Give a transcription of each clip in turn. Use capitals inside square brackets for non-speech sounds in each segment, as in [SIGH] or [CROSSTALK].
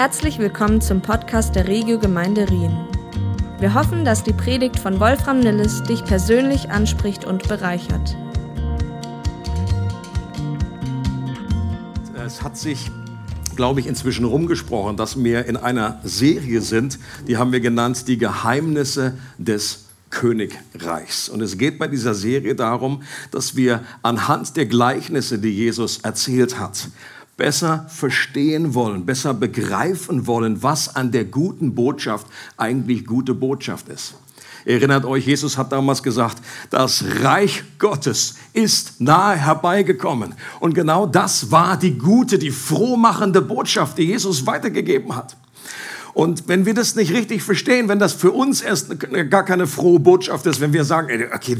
Herzlich willkommen zum Podcast der Regio Gemeinde Rien. Wir hoffen, dass die Predigt von Wolfram Nilles dich persönlich anspricht und bereichert. Es hat sich, glaube ich, inzwischen rumgesprochen, dass wir in einer Serie sind, die haben wir genannt, die Geheimnisse des Königreichs. Und es geht bei dieser Serie darum, dass wir anhand der Gleichnisse, die Jesus erzählt hat, besser verstehen wollen, besser begreifen wollen, was an der guten Botschaft eigentlich gute Botschaft ist. Erinnert euch, Jesus hat damals gesagt, das Reich Gottes ist nahe herbeigekommen. Und genau das war die gute, die frohmachende Botschaft, die Jesus weitergegeben hat. Und wenn wir das nicht richtig verstehen, wenn das für uns erst gar keine frohe Botschaft ist, wenn wir sagen, okay,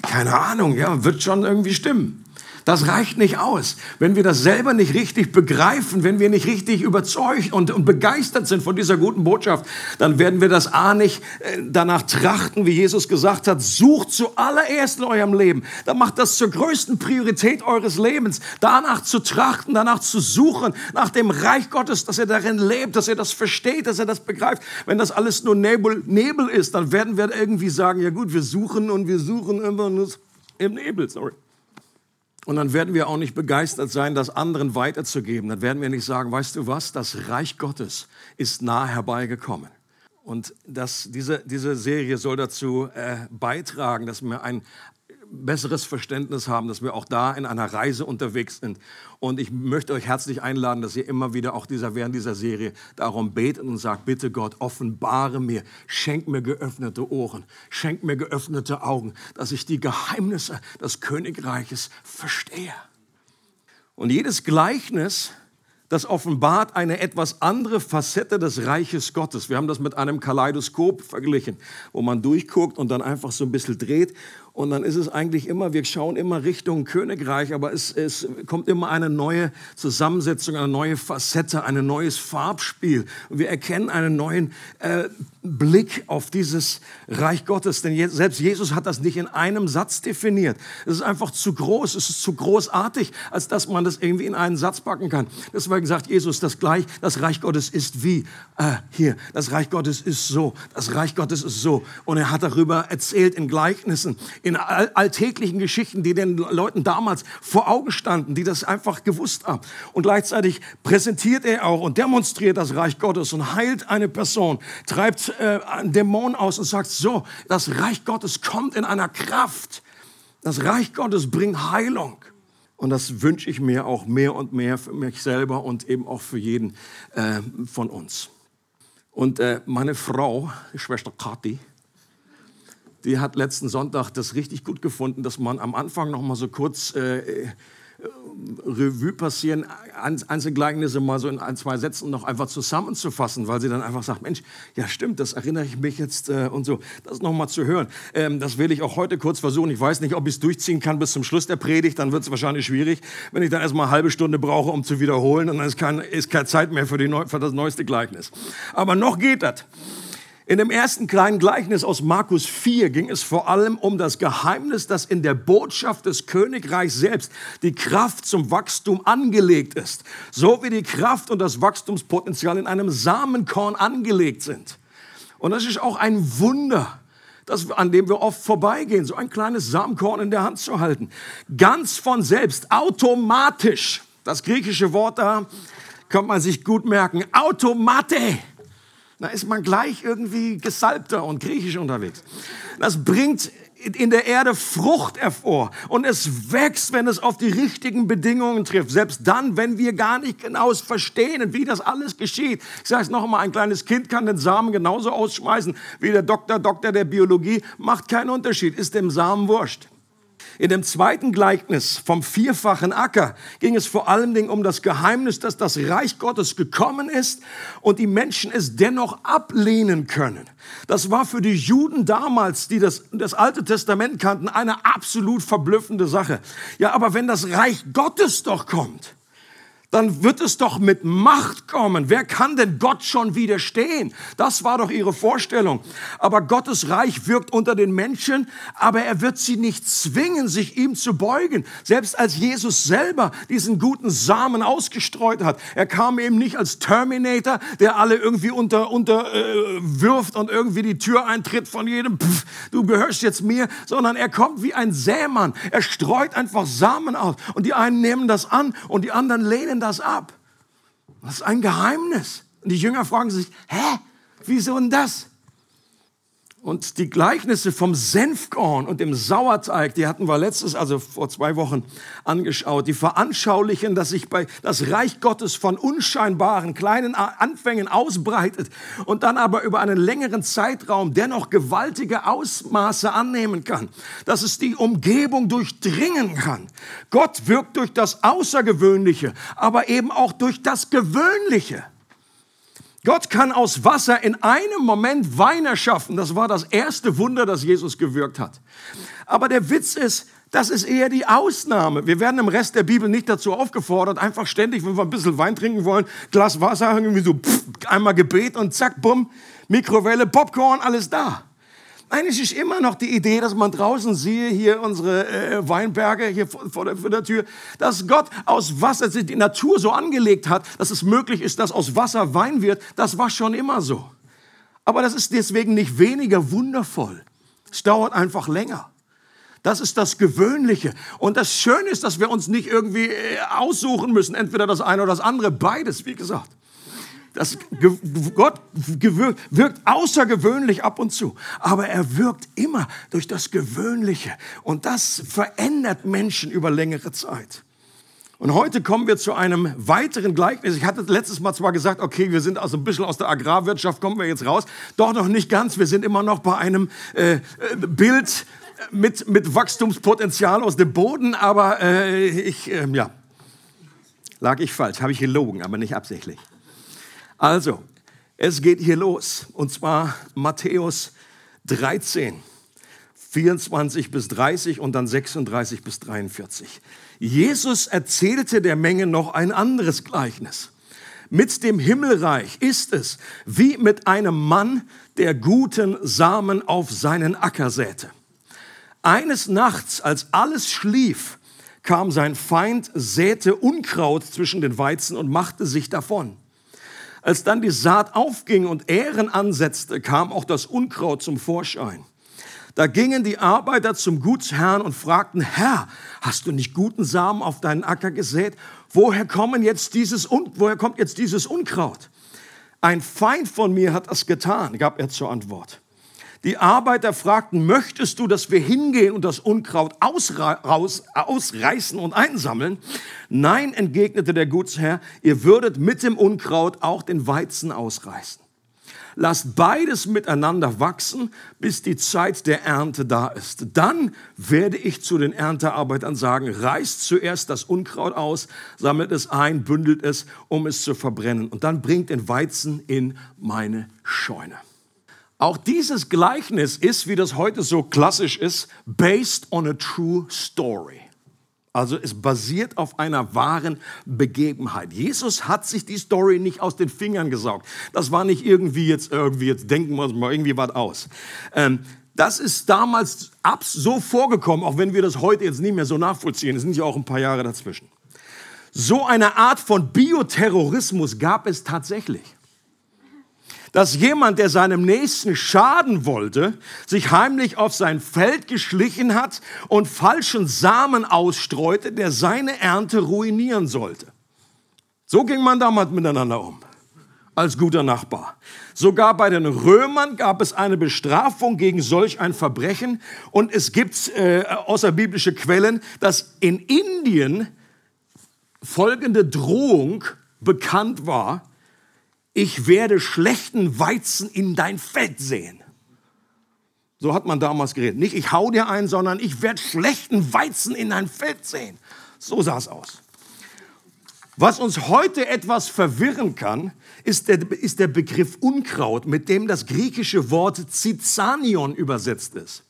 keine Ahnung, ja, wird schon irgendwie stimmen. Das reicht nicht aus. Wenn wir das selber nicht richtig begreifen, wenn wir nicht richtig überzeugt und, und begeistert sind von dieser guten Botschaft, dann werden wir das A nicht äh, danach trachten, wie Jesus gesagt hat, sucht zuallererst in eurem Leben. Dann macht das zur größten Priorität eures Lebens, danach zu trachten, danach zu suchen, nach dem Reich Gottes, dass er darin lebt, dass er das versteht, dass er das begreift. Wenn das alles nur Nebel, Nebel ist, dann werden wir irgendwie sagen, ja gut, wir suchen und wir suchen immer nur im Nebel, sorry. Und dann werden wir auch nicht begeistert sein, das anderen weiterzugeben. Dann werden wir nicht sagen, weißt du was, das Reich Gottes ist nahe herbeigekommen. Und das, diese, diese Serie soll dazu äh, beitragen, dass wir ein, besseres Verständnis haben, dass wir auch da in einer Reise unterwegs sind. Und ich möchte euch herzlich einladen, dass ihr immer wieder auch dieser, während dieser Serie darum betet und sagt, bitte Gott, offenbare mir, schenk mir geöffnete Ohren, schenk mir geöffnete Augen, dass ich die Geheimnisse des Königreiches verstehe. Und jedes Gleichnis, das offenbart eine etwas andere Facette des Reiches Gottes. Wir haben das mit einem Kaleidoskop verglichen, wo man durchguckt und dann einfach so ein bisschen dreht. Und dann ist es eigentlich immer, wir schauen immer Richtung Königreich, aber es, es kommt immer eine neue Zusammensetzung, eine neue Facette, ein neues Farbspiel. Und wir erkennen einen neuen äh, Blick auf dieses Reich Gottes. Denn je, selbst Jesus hat das nicht in einem Satz definiert. Es ist einfach zu groß, es ist zu großartig, als dass man das irgendwie in einen Satz packen kann. Deswegen sagt Jesus das gleich, das Reich Gottes ist wie äh, hier. Das Reich Gottes ist so, das Reich Gottes ist so. Und er hat darüber erzählt in Gleichnissen in alltäglichen Geschichten, die den Leuten damals vor Augen standen, die das einfach gewusst haben. Und gleichzeitig präsentiert er auch und demonstriert das Reich Gottes und heilt eine Person, treibt äh, einen Dämon aus und sagt, so, das Reich Gottes kommt in einer Kraft. Das Reich Gottes bringt Heilung. Und das wünsche ich mir auch mehr und mehr für mich selber und eben auch für jeden äh, von uns. Und äh, meine Frau, Schwester Kathi, die hat letzten Sonntag das richtig gut gefunden, dass man am Anfang noch mal so kurz äh, äh Revue passieren, einzelne Gleichnisse mal so in ein, zwei Sätzen noch einfach zusammenzufassen, weil sie dann einfach sagt, Mensch, ja stimmt, das erinnere ich mich jetzt äh, und so, das noch mal zu hören. Ähm, das will ich auch heute kurz versuchen. Ich weiß nicht, ob ich es durchziehen kann bis zum Schluss der Predigt, dann wird es wahrscheinlich schwierig, wenn ich dann erstmal eine halbe Stunde brauche, um zu wiederholen und dann ist, kein, ist keine Zeit mehr für, die, für das neueste Gleichnis. Aber noch geht das. In dem ersten kleinen Gleichnis aus Markus 4 ging es vor allem um das Geheimnis, dass in der Botschaft des Königreichs selbst die Kraft zum Wachstum angelegt ist. So wie die Kraft und das Wachstumspotenzial in einem Samenkorn angelegt sind. Und das ist auch ein Wunder, das, an dem wir oft vorbeigehen, so ein kleines Samenkorn in der Hand zu halten. Ganz von selbst, automatisch. Das griechische Wort da kann man sich gut merken. Automate da ist man gleich irgendwie gesalbter und griechisch unterwegs. Das bringt in der Erde Frucht hervor und es wächst, wenn es auf die richtigen Bedingungen trifft. Selbst dann, wenn wir gar nicht genau verstehen, wie das alles geschieht. Ich sage es noch einmal, ein kleines Kind kann den Samen genauso ausschmeißen wie der Doktor, Doktor der Biologie. Macht keinen Unterschied, ist dem Samen wurscht. In dem zweiten Gleichnis vom vierfachen Acker ging es vor allen Dingen um das Geheimnis, dass das Reich Gottes gekommen ist und die Menschen es dennoch ablehnen können. Das war für die Juden damals, die das, das Alte Testament kannten, eine absolut verblüffende Sache. Ja, aber wenn das Reich Gottes doch kommt, dann wird es doch mit Macht kommen. Wer kann denn Gott schon widerstehen? Das war doch ihre Vorstellung. Aber Gottes Reich wirkt unter den Menschen, aber er wird sie nicht zwingen, sich ihm zu beugen. Selbst als Jesus selber diesen guten Samen ausgestreut hat, er kam eben nicht als Terminator, der alle irgendwie unter, unter äh, und irgendwie die Tür eintritt von jedem, pff, du gehörst jetzt mir, sondern er kommt wie ein Sämann. Er streut einfach Samen aus und die einen nehmen das an und die anderen lehnen lehnen das ab. Das ist ein Geheimnis. Und die Jünger fragen sich, hä, wieso denn das? Und die Gleichnisse vom Senfkorn und dem Sauerteig, die hatten wir letztes, also vor zwei Wochen angeschaut, die veranschaulichen, dass sich bei das Reich Gottes von unscheinbaren kleinen Anfängen ausbreitet und dann aber über einen längeren Zeitraum dennoch gewaltige Ausmaße annehmen kann, dass es die Umgebung durchdringen kann. Gott wirkt durch das Außergewöhnliche, aber eben auch durch das Gewöhnliche. Gott kann aus Wasser in einem Moment Wein erschaffen. Das war das erste Wunder, das Jesus gewirkt hat. Aber der Witz ist, das ist eher die Ausnahme. Wir werden im Rest der Bibel nicht dazu aufgefordert, einfach ständig, wenn wir ein bisschen Wein trinken wollen, Glas Wasser, irgendwie so pff, einmal Gebet und zack, bumm, Mikrowelle, Popcorn, alles da. Eigentlich ist immer noch die Idee, dass man draußen siehe, hier unsere äh, Weinberge hier vor, vor, der, vor, der, Tür, dass Gott aus Wasser, die Natur so angelegt hat, dass es möglich ist, dass aus Wasser Wein wird. Das war schon immer so. Aber das ist deswegen nicht weniger wundervoll. Es dauert einfach länger. Das ist das Gewöhnliche. Und das Schöne ist, dass wir uns nicht irgendwie äh, aussuchen müssen, entweder das eine oder das andere, beides, wie gesagt. Das, Gott wirkt außergewöhnlich ab und zu, aber er wirkt immer durch das Gewöhnliche. Und das verändert Menschen über längere Zeit. Und heute kommen wir zu einem weiteren Gleichnis. Ich hatte letztes Mal zwar gesagt, okay, wir sind also ein bisschen aus der Agrarwirtschaft, kommen wir jetzt raus. Doch noch nicht ganz. Wir sind immer noch bei einem äh, äh Bild mit, mit Wachstumspotenzial aus dem Boden. Aber äh, ich, äh, ja, lag ich falsch, habe ich gelogen, aber nicht absichtlich. Also, es geht hier los. Und zwar Matthäus 13, 24 bis 30 und dann 36 bis 43. Jesus erzählte der Menge noch ein anderes Gleichnis. Mit dem Himmelreich ist es wie mit einem Mann, der guten Samen auf seinen Acker säte. Eines Nachts, als alles schlief, kam sein Feind, säte Unkraut zwischen den Weizen und machte sich davon. Als dann die Saat aufging und Ähren ansetzte, kam auch das Unkraut zum Vorschein. Da gingen die Arbeiter zum Gutsherrn und fragten, Herr, hast du nicht guten Samen auf deinen Acker gesät? Woher, kommen jetzt dieses, woher kommt jetzt dieses Unkraut? Ein Feind von mir hat das getan, gab er zur Antwort. Die Arbeiter fragten, möchtest du, dass wir hingehen und das Unkraut ausreißen und einsammeln? Nein, entgegnete der Gutsherr, ihr würdet mit dem Unkraut auch den Weizen ausreißen. Lasst beides miteinander wachsen, bis die Zeit der Ernte da ist. Dann werde ich zu den Erntearbeitern sagen, reißt zuerst das Unkraut aus, sammelt es ein, bündelt es, um es zu verbrennen. Und dann bringt den Weizen in meine Scheune. Auch dieses Gleichnis ist, wie das heute so klassisch ist, based on a true story. Also es basiert auf einer wahren Begebenheit. Jesus hat sich die Story nicht aus den Fingern gesaugt. Das war nicht irgendwie jetzt, irgendwie jetzt denken wir uns mal irgendwie was aus. Ähm, das ist damals so vorgekommen, auch wenn wir das heute jetzt nicht mehr so nachvollziehen. Es sind ja auch ein paar Jahre dazwischen. So eine Art von Bioterrorismus gab es tatsächlich dass jemand, der seinem Nächsten schaden wollte, sich heimlich auf sein Feld geschlichen hat und falschen Samen ausstreute, der seine Ernte ruinieren sollte. So ging man damals miteinander um, als guter Nachbar. Sogar bei den Römern gab es eine Bestrafung gegen solch ein Verbrechen und es gibt äh, außerbiblische Quellen, dass in Indien folgende Drohung bekannt war, ich werde schlechten Weizen in dein Feld sehen. So hat man damals geredet. Nicht ich hau dir ein, sondern ich werde schlechten Weizen in dein Feld sehen. So sah es aus. Was uns heute etwas verwirren kann, ist der, ist der Begriff Unkraut, mit dem das griechische Wort Zizanion übersetzt ist.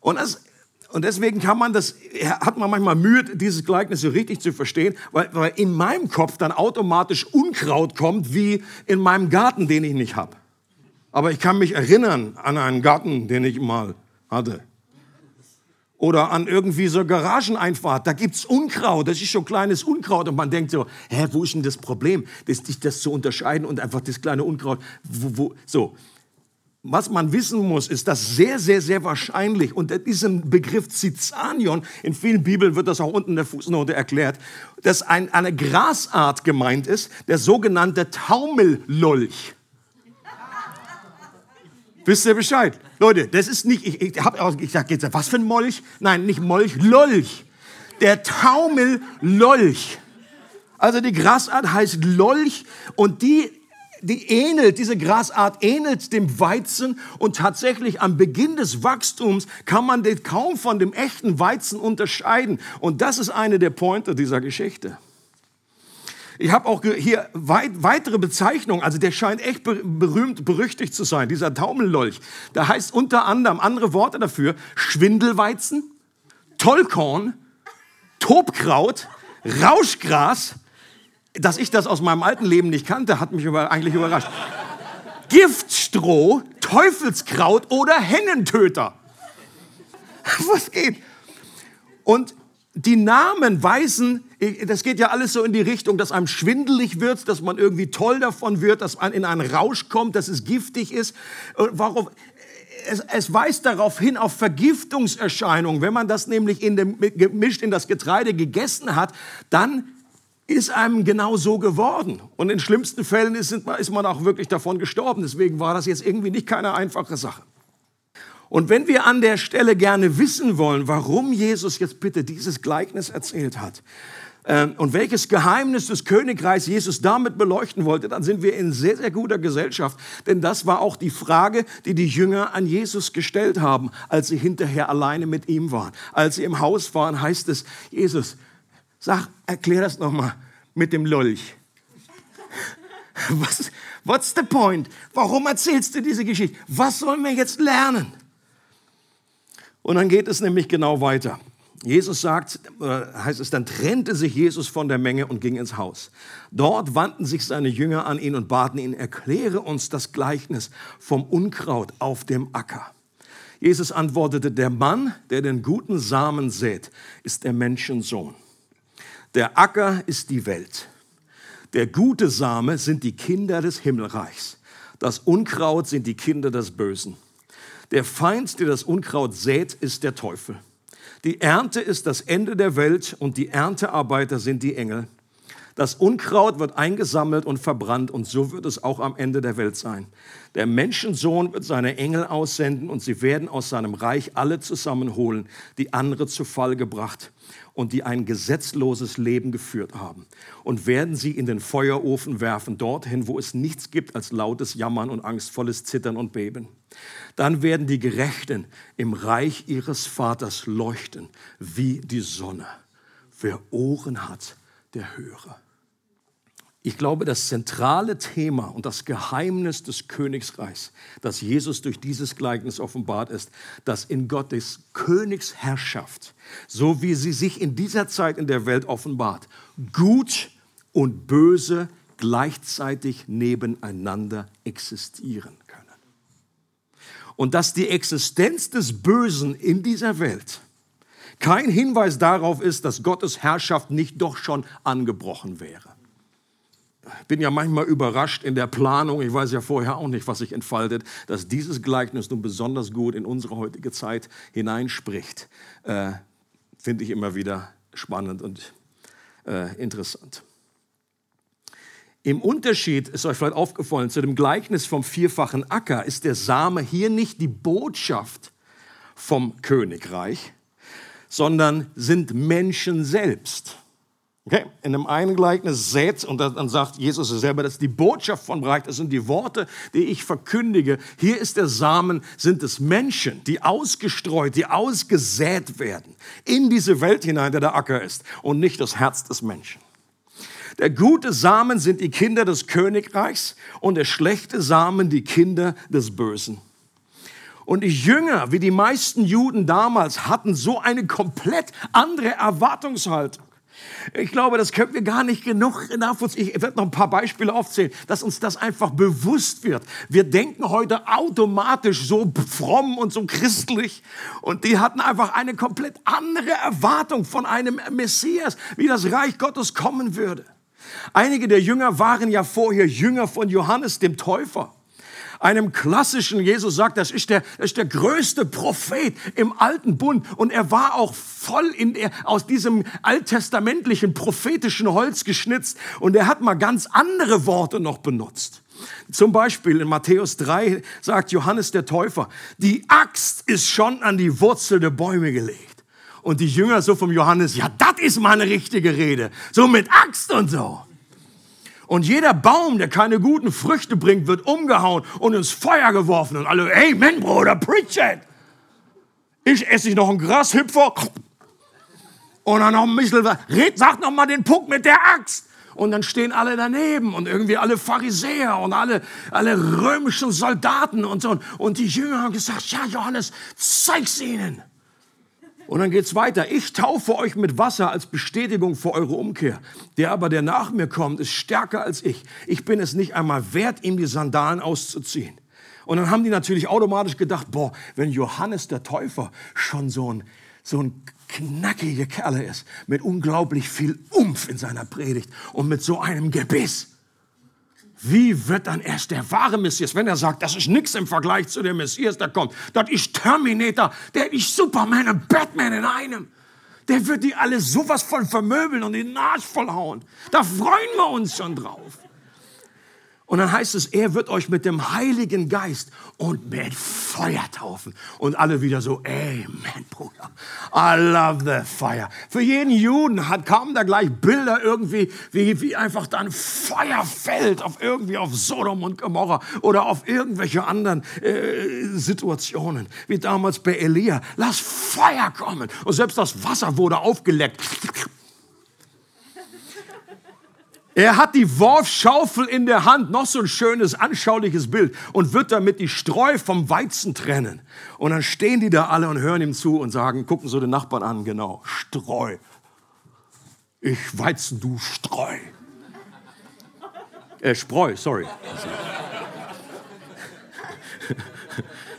Und das, und deswegen kann man das, hat man manchmal Mühe, dieses Gleichnis so richtig zu verstehen, weil, weil in meinem Kopf dann automatisch Unkraut kommt, wie in meinem Garten, den ich nicht habe. Aber ich kann mich erinnern an einen Garten, den ich mal hatte. Oder an irgendwie so Garageneinfahrt, da gibt's Unkraut, das ist schon kleines Unkraut. Und man denkt so, hä, wo ist denn das Problem, das, das zu unterscheiden und einfach das kleine Unkraut, wo, wo, so was man wissen muss, ist, dass sehr, sehr, sehr wahrscheinlich unter diesem Begriff Zizanion, in vielen Bibeln wird das auch unten in der Fußnote erklärt, dass ein, eine Grasart gemeint ist, der sogenannte Taumellolch. Wisst ihr Bescheid? Leute, das ist nicht, ich, ich habe auch gesagt, was für ein Molch? Nein, nicht Molch, Lolch. Der Taumellolch. Also die Grasart heißt Lolch und die die ähnelt, diese Grasart ähnelt dem Weizen und tatsächlich am Beginn des Wachstums kann man den kaum von dem echten Weizen unterscheiden. Und das ist eine der Pointer dieser Geschichte. Ich habe auch hier weit, weitere Bezeichnungen, also der scheint echt berühmt, berüchtigt zu sein, dieser Taumellolch. Da heißt unter anderem andere Worte dafür Schwindelweizen, Tollkorn, Tobkraut, Rauschgras, dass ich das aus meinem alten Leben nicht kannte, hat mich über, eigentlich überrascht. Giftstroh, Teufelskraut oder Hennentöter. [LAUGHS] Was geht? Und die Namen weisen, das geht ja alles so in die Richtung, dass einem schwindelig wird, dass man irgendwie toll davon wird, dass man in einen Rausch kommt, dass es giftig ist. Warum? Es, es, weist darauf hin auf Vergiftungserscheinungen. Wenn man das nämlich in dem, gemischt in das Getreide gegessen hat, dann ist einem genau so geworden. Und in schlimmsten Fällen ist, ist man auch wirklich davon gestorben. Deswegen war das jetzt irgendwie nicht keine einfache Sache. Und wenn wir an der Stelle gerne wissen wollen, warum Jesus jetzt bitte dieses Gleichnis erzählt hat ähm, und welches Geheimnis des Königreichs Jesus damit beleuchten wollte, dann sind wir in sehr, sehr guter Gesellschaft. Denn das war auch die Frage, die die Jünger an Jesus gestellt haben, als sie hinterher alleine mit ihm waren. Als sie im Haus waren, heißt es, Jesus, Sag, erklär das nochmal mit dem Lolch. Was, what's the point? Warum erzählst du diese Geschichte? Was sollen wir jetzt lernen? Und dann geht es nämlich genau weiter. Jesus sagt, heißt es, dann trennte sich Jesus von der Menge und ging ins Haus. Dort wandten sich seine Jünger an ihn und baten ihn, erkläre uns das Gleichnis vom Unkraut auf dem Acker. Jesus antwortete, der Mann, der den guten Samen sät, ist der Menschensohn. Der Acker ist die Welt. Der gute Same sind die Kinder des Himmelreichs. Das Unkraut sind die Kinder des Bösen. Der Feind, der das Unkraut sät, ist der Teufel. Die Ernte ist das Ende der Welt und die Erntearbeiter sind die Engel. Das Unkraut wird eingesammelt und verbrannt und so wird es auch am Ende der Welt sein. Der Menschensohn wird seine Engel aussenden und sie werden aus seinem Reich alle zusammenholen, die andere zu Fall gebracht und die ein gesetzloses Leben geführt haben und werden sie in den Feuerofen werfen, dorthin, wo es nichts gibt als lautes Jammern und angstvolles Zittern und Beben. Dann werden die Gerechten im Reich ihres Vaters leuchten wie die Sonne. Wer Ohren hat, der höre. Ich glaube, das zentrale Thema und das Geheimnis des Königsreichs, das Jesus durch dieses Gleichnis offenbart ist, dass in Gottes Königsherrschaft, so wie sie sich in dieser Zeit in der Welt offenbart, gut und böse gleichzeitig nebeneinander existieren können. Und dass die Existenz des Bösen in dieser Welt kein Hinweis darauf ist, dass Gottes Herrschaft nicht doch schon angebrochen wäre bin ja manchmal überrascht in der Planung, ich weiß ja vorher auch nicht, was sich entfaltet, dass dieses Gleichnis nun besonders gut in unsere heutige Zeit hineinspricht. Äh, Finde ich immer wieder spannend und äh, interessant. Im Unterschied, ist euch vielleicht aufgefallen, zu dem Gleichnis vom vierfachen Acker ist der Same hier nicht die Botschaft vom Königreich, sondern sind Menschen selbst. Okay? In dem einen Gleichnis sät, und dann sagt Jesus selber, das ist die Botschaft von Bereich, das sind die Worte, die ich verkündige. Hier ist der Samen, sind es Menschen, die ausgestreut, die ausgesät werden in diese Welt hinein, der der Acker ist, und nicht das Herz des Menschen. Der gute Samen sind die Kinder des Königreichs und der schlechte Samen die Kinder des Bösen. Und die Jünger, wie die meisten Juden damals, hatten so eine komplett andere Erwartungshaltung. Ich glaube, das können wir gar nicht genug nachvollziehen. Ich werde noch ein paar Beispiele aufzählen, dass uns das einfach bewusst wird. Wir denken heute automatisch so fromm und so christlich. Und die hatten einfach eine komplett andere Erwartung von einem Messias, wie das Reich Gottes kommen würde. Einige der Jünger waren ja vorher Jünger von Johannes dem Täufer einem klassischen, Jesus sagt, das ist der, das ist der größte Prophet im alten Bund und er war auch voll in der, aus diesem alttestamentlichen prophetischen Holz geschnitzt und er hat mal ganz andere Worte noch benutzt. Zum Beispiel in Matthäus 3 sagt Johannes der Täufer, die Axt ist schon an die Wurzel der Bäume gelegt. Und die Jünger so vom Johannes, ja, das ist mal eine richtige Rede. So mit Axt und so. Und jeder Baum, der keine guten Früchte bringt, wird umgehauen und ins Feuer geworfen. Und alle, Amen, Bruder, preach it. Ich esse ich noch einen Grashüpfer und dann noch ein bisschen, red, sag noch mal den Punkt mit der Axt. Und dann stehen alle daneben und irgendwie alle Pharisäer und alle, alle römischen Soldaten und so. Und die Jünger haben gesagt, ja, Johannes, zeig's ihnen. Und dann geht's weiter. Ich taufe euch mit Wasser als Bestätigung für eure Umkehr. Der aber, der nach mir kommt, ist stärker als ich. Ich bin es nicht einmal wert, ihm die Sandalen auszuziehen. Und dann haben die natürlich automatisch gedacht, boah, wenn Johannes der Täufer schon so ein, so ein knackiger Kerl ist, mit unglaublich viel Umf in seiner Predigt und mit so einem Gebiss, wie wird dann erst der wahre Messias, wenn er sagt, das ist nichts im Vergleich zu dem Messias, der kommt. Das ist Terminator, der ist Superman und Batman in einem. Der wird die alle sowas von vermöbeln und den Arsch vollhauen. Da freuen wir uns schon drauf. Und dann heißt es, er wird euch mit dem Heiligen Geist und mit Feuer taufen. Und alle wieder so, Amen, Bruder. I love the fire. Für jeden Juden hat, kamen da gleich Bilder irgendwie, wie, wie einfach dann Feuer fällt auf irgendwie auf Sodom und Gomorra oder auf irgendwelche anderen äh, Situationen. Wie damals bei Elia. Lass Feuer kommen. Und selbst das Wasser wurde aufgeleckt. Er hat die Worfschaufel in der Hand, noch so ein schönes, anschauliches Bild, und wird damit die Streu vom Weizen trennen. Und dann stehen die da alle und hören ihm zu und sagen, gucken so den Nachbarn an, genau, Streu. Ich Weizen, du Streu. Äh, Spreu, sorry.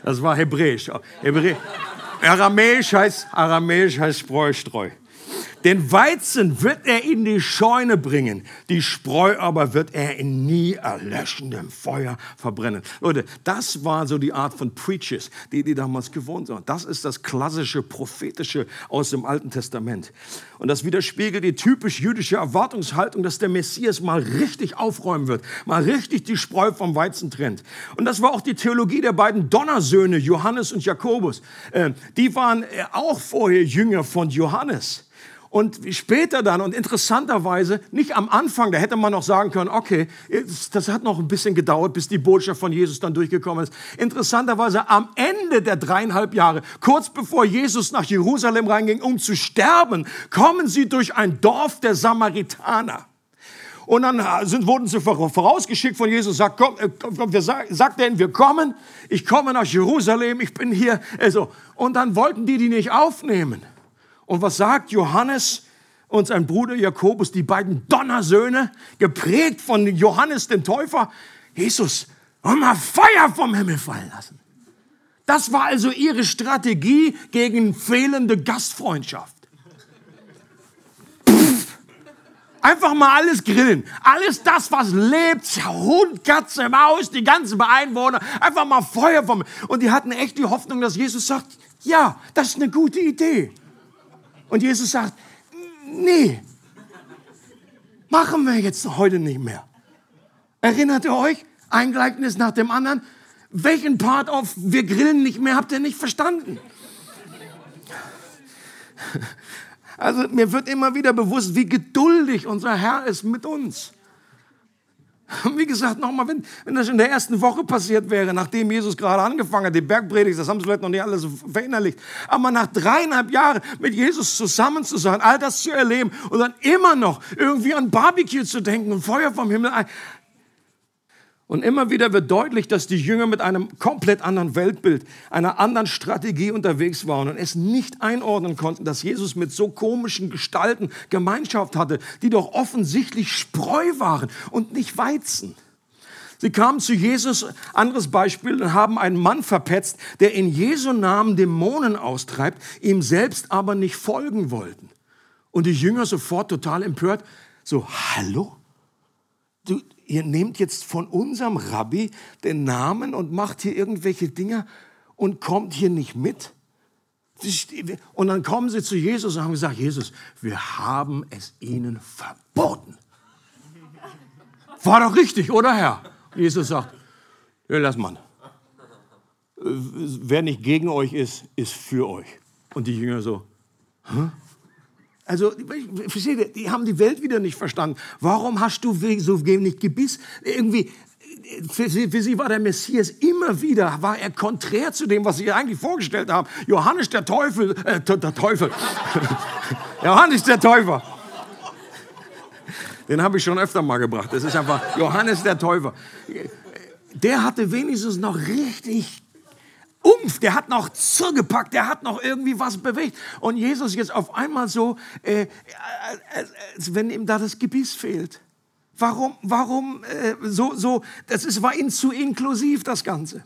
Das war Hebräisch. Hebrä Aramäisch heißt, Aramäisch heißt Spreu, Streu. Den Weizen wird er in die Scheune bringen, die Spreu aber wird er in nie erlöschendem Feuer verbrennen. Leute, das war so die Art von Preachers, die die damals gewohnt waren. Das ist das klassische prophetische aus dem Alten Testament. Und das widerspiegelt die typisch jüdische Erwartungshaltung, dass der Messias mal richtig aufräumen wird, mal richtig die Spreu vom Weizen trennt. Und das war auch die Theologie der beiden Donnersöhne, Johannes und Jakobus. Äh, die waren äh, auch vorher Jünger von Johannes. Und später dann, und interessanterweise, nicht am Anfang, da hätte man noch sagen können, okay, das hat noch ein bisschen gedauert, bis die Botschaft von Jesus dann durchgekommen ist. Interessanterweise am Ende der dreieinhalb Jahre, kurz bevor Jesus nach Jerusalem reinging, um zu sterben, kommen sie durch ein Dorf der Samaritaner. Und dann sind, wurden sie vorausgeschickt von Jesus, sagt, komm, äh, komm, wir sag, sagt denen, wir kommen, ich komme nach Jerusalem, ich bin hier. Also, und dann wollten die die nicht aufnehmen. Und was sagt Johannes und sein Bruder Jakobus, die beiden Donnersöhne, geprägt von Johannes dem Täufer? Jesus, und mal Feuer vom Himmel fallen lassen. Das war also ihre Strategie gegen fehlende Gastfreundschaft. Pff, einfach mal alles grillen. Alles das, was lebt, Hund, Katze, Maus, die ganzen Einwohner, einfach mal Feuer vom. Und die hatten echt die Hoffnung, dass Jesus sagt, ja, das ist eine gute Idee. Und Jesus sagt, nee, machen wir jetzt heute nicht mehr. Erinnert ihr euch? Ein Gleichnis nach dem anderen. Welchen Part auf wir grillen nicht mehr habt ihr nicht verstanden? Also mir wird immer wieder bewusst, wie geduldig unser Herr ist mit uns. [LAUGHS] Wie gesagt, nochmal, wenn, wenn das in der ersten Woche passiert wäre, nachdem Jesus gerade angefangen hat, die Bergpredigt, das haben sie vielleicht noch nicht alles verinnerlicht, aber nach dreieinhalb Jahren mit Jesus zusammen zu sein, all das zu erleben und dann immer noch irgendwie an Barbecue zu denken und Feuer vom Himmel ein. Und immer wieder wird deutlich, dass die Jünger mit einem komplett anderen Weltbild, einer anderen Strategie unterwegs waren und es nicht einordnen konnten, dass Jesus mit so komischen Gestalten Gemeinschaft hatte, die doch offensichtlich Spreu waren und nicht Weizen. Sie kamen zu Jesus, anderes Beispiel, und haben einen Mann verpetzt, der in Jesu Namen Dämonen austreibt, ihm selbst aber nicht folgen wollten. Und die Jünger sofort total empört, so, hallo? Du, ihr nehmt jetzt von unserem Rabbi den Namen und macht hier irgendwelche Dinge und kommt hier nicht mit? Und dann kommen sie zu Jesus und haben gesagt, Jesus, wir haben es ihnen verboten. War doch richtig, oder Herr? Jesus sagt, ja, lass mal. Wer nicht gegen euch ist, ist für euch. Und die Jünger so, Hä? Also, versteht ihr, die haben die Welt wieder nicht verstanden. Warum hast du so wenig Gebiss? Irgendwie, für sie, für sie, war der Messias immer wieder, war er konträr zu dem, was sie eigentlich vorgestellt haben. Johannes der Teufel, äh, der Teufel. [LAUGHS] Johannes der Täufer. Den habe ich schon öfter mal gebracht. Das ist einfach Johannes der Täufer. Der hatte wenigstens noch richtig Umf, der hat noch zugepackt, der hat noch irgendwie was bewegt. Und Jesus jetzt auf einmal so, äh, äh, als wenn ihm da das Gebiss fehlt. Warum, warum äh, so, so, das ist, war ihm zu inklusiv, das Ganze.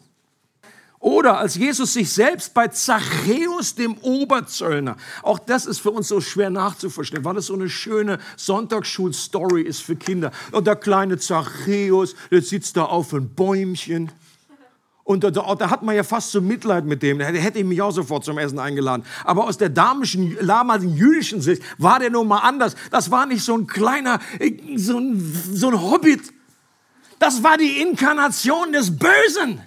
Oder als Jesus sich selbst bei Zachäus, dem Oberzöllner, auch das ist für uns so schwer nachzuverstehen, weil es so eine schöne Sonntagsschulstory ist für Kinder. Und der kleine Zachäus, der sitzt da auf einem Bäumchen und da, da, hat man ja fast so Mitleid mit dem. Der hätte ich mich auch sofort zum Essen eingeladen. Aber aus der damischen, damaligen jüdischen Sicht war der nun mal anders. Das war nicht so ein kleiner, so ein, so ein Hobbit. Das war die Inkarnation des Bösen.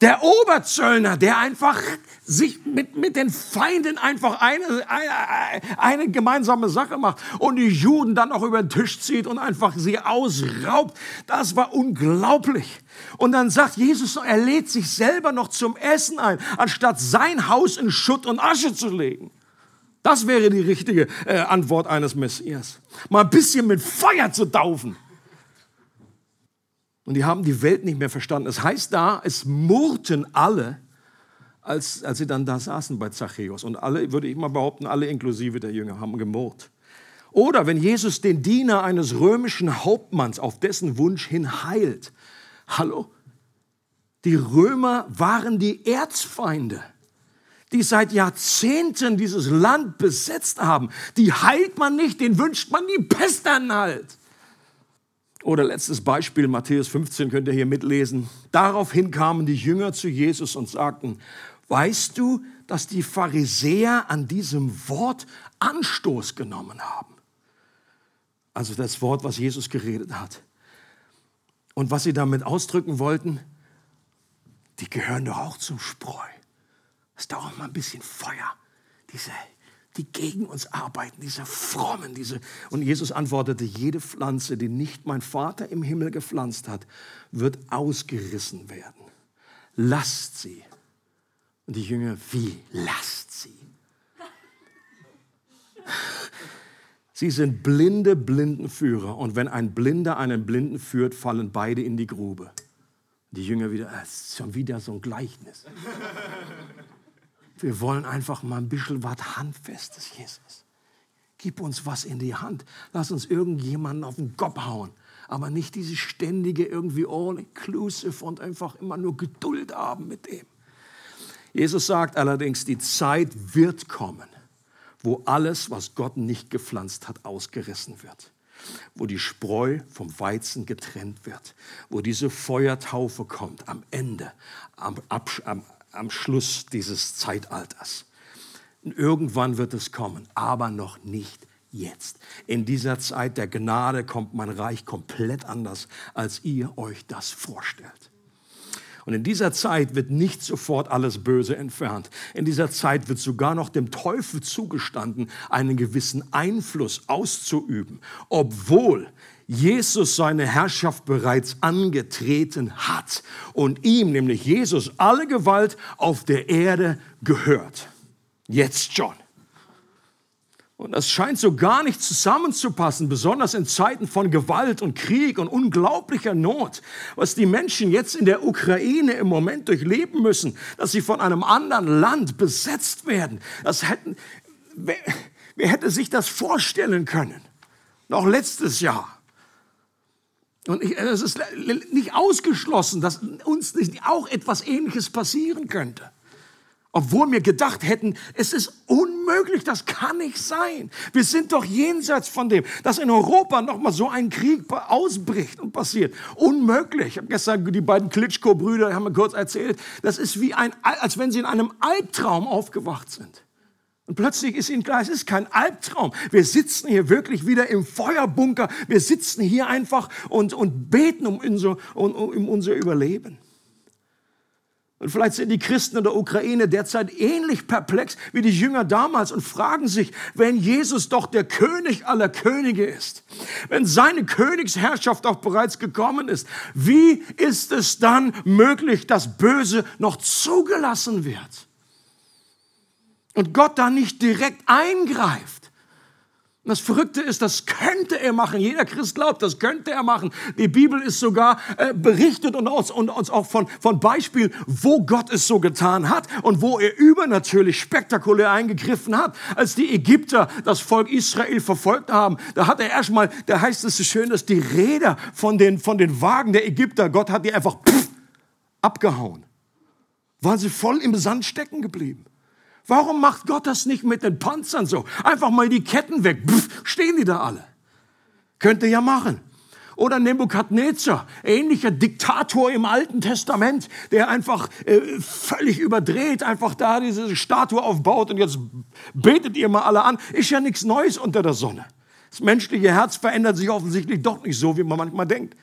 Der Oberzöllner, der einfach sich mit, mit den Feinden einfach eine, eine, eine gemeinsame Sache macht und die Juden dann auch über den Tisch zieht und einfach sie ausraubt. Das war unglaublich. Und dann sagt Jesus, er lädt sich selber noch zum Essen ein, anstatt sein Haus in Schutt und Asche zu legen. Das wäre die richtige äh, Antwort eines Messias. Mal ein bisschen mit Feuer zu taufen. Und die haben die Welt nicht mehr verstanden. Es heißt da, es murrten alle, als, als sie dann da saßen bei Zachäus. Und alle, würde ich mal behaupten, alle inklusive der Jünger haben gemurrt. Oder wenn Jesus den Diener eines römischen Hauptmanns auf dessen Wunsch hin heilt. Hallo? Die Römer waren die Erzfeinde, die seit Jahrzehnten dieses Land besetzt haben. Die heilt man nicht, den wünscht man die Pest an halt. Oder letztes Beispiel, Matthäus 15 könnt ihr hier mitlesen. Daraufhin kamen die Jünger zu Jesus und sagten, weißt du, dass die Pharisäer an diesem Wort Anstoß genommen haben? Also das Wort, was Jesus geredet hat. Und was sie damit ausdrücken wollten, die gehören doch auch zum Spreu. Das dauert mal ein bisschen Feuer. Diese die gegen uns arbeiten, diese frommen, diese. Und Jesus antwortete, jede Pflanze, die nicht mein Vater im Himmel gepflanzt hat, wird ausgerissen werden. Lasst sie. Und die Jünger, wie lasst sie? Sie sind blinde Blindenführer. Und wenn ein Blinder einen Blinden führt, fallen beide in die Grube. Die Jünger wieder, das ist schon wieder so ein Gleichnis. Wir wollen einfach mal ein bisschen was Handfestes, Jesus. Gib uns was in die Hand. Lass uns irgendjemanden auf den Kopf hauen. Aber nicht diese ständige irgendwie all-inclusive und einfach immer nur Geduld haben mit dem. Jesus sagt allerdings, die Zeit wird kommen, wo alles, was Gott nicht gepflanzt hat, ausgerissen wird. Wo die Spreu vom Weizen getrennt wird. Wo diese Feuertaufe kommt am Ende, am, am, am Schluss dieses Zeitalters. Und irgendwann wird es kommen, aber noch nicht jetzt. In dieser Zeit der Gnade kommt mein Reich komplett anders, als ihr euch das vorstellt. Und in dieser Zeit wird nicht sofort alles Böse entfernt. In dieser Zeit wird sogar noch dem Teufel zugestanden, einen gewissen Einfluss auszuüben, obwohl Jesus seine Herrschaft bereits angetreten hat und ihm, nämlich Jesus, alle Gewalt auf der Erde gehört. Jetzt schon. Und das scheint so gar nicht zusammenzupassen, besonders in Zeiten von Gewalt und Krieg und unglaublicher Not, was die Menschen jetzt in der Ukraine im Moment durchleben müssen, dass sie von einem anderen Land besetzt werden. Das hätten, wer, wer hätte sich das vorstellen können? Noch letztes Jahr. Und es ist nicht ausgeschlossen, dass uns nicht auch etwas Ähnliches passieren könnte. Obwohl wir gedacht hätten, es ist unmöglich, das kann nicht sein. Wir sind doch jenseits von dem, dass in Europa nochmal so ein Krieg ausbricht und passiert. Unmöglich. Ich habe gestern die beiden Klitschko-Brüder, haben mir kurz erzählt, das ist wie ein, als wenn sie in einem Albtraum aufgewacht sind. Und plötzlich ist ihnen klar, es ist kein Albtraum. Wir sitzen hier wirklich wieder im Feuerbunker. Wir sitzen hier einfach und, und beten um unser, um, um unser Überleben. Und vielleicht sind die Christen in der Ukraine derzeit ähnlich perplex wie die Jünger damals und fragen sich, wenn Jesus doch der König aller Könige ist, wenn seine Königsherrschaft auch bereits gekommen ist, wie ist es dann möglich, dass Böse noch zugelassen wird? Und Gott da nicht direkt eingreift? Das Verrückte ist, das könnte er machen. Jeder Christ glaubt, das könnte er machen. Die Bibel ist sogar äh, berichtet und uns, und uns auch von, von Beispielen, wo Gott es so getan hat und wo er übernatürlich spektakulär eingegriffen hat. Als die Ägypter das Volk Israel verfolgt haben, da hat er erstmal, da heißt es so schön, dass die Räder von den, von den Wagen der Ägypter, Gott hat die einfach pff, abgehauen. Waren sie voll im Sand stecken geblieben. Warum macht Gott das nicht mit den Panzern so? Einfach mal die Ketten weg. Pff, stehen die da alle? Könnte ja machen. Oder Nebukadnezar, ähnlicher Diktator im Alten Testament, der einfach äh, völlig überdreht, einfach da diese Statue aufbaut und jetzt betet ihr mal alle an. Ist ja nichts Neues unter der Sonne. Das menschliche Herz verändert sich offensichtlich doch nicht so, wie man manchmal denkt.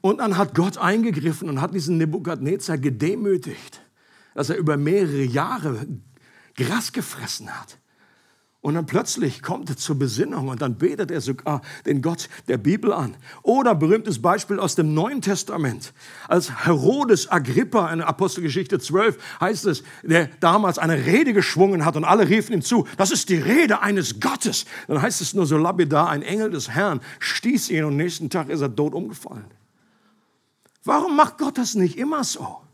Und dann hat Gott eingegriffen und hat diesen Nebukadnezar gedemütigt dass er über mehrere Jahre Gras gefressen hat. Und dann plötzlich kommt er zur Besinnung und dann betet er sogar den Gott der Bibel an. Oder berühmtes Beispiel aus dem Neuen Testament. Als Herodes Agrippa in Apostelgeschichte 12 heißt es, der damals eine Rede geschwungen hat und alle riefen ihm zu, das ist die Rede eines Gottes. Dann heißt es nur so lapidar, ein Engel des Herrn stieß ihn und nächsten Tag ist er tot umgefallen. Warum macht Gott das nicht immer so?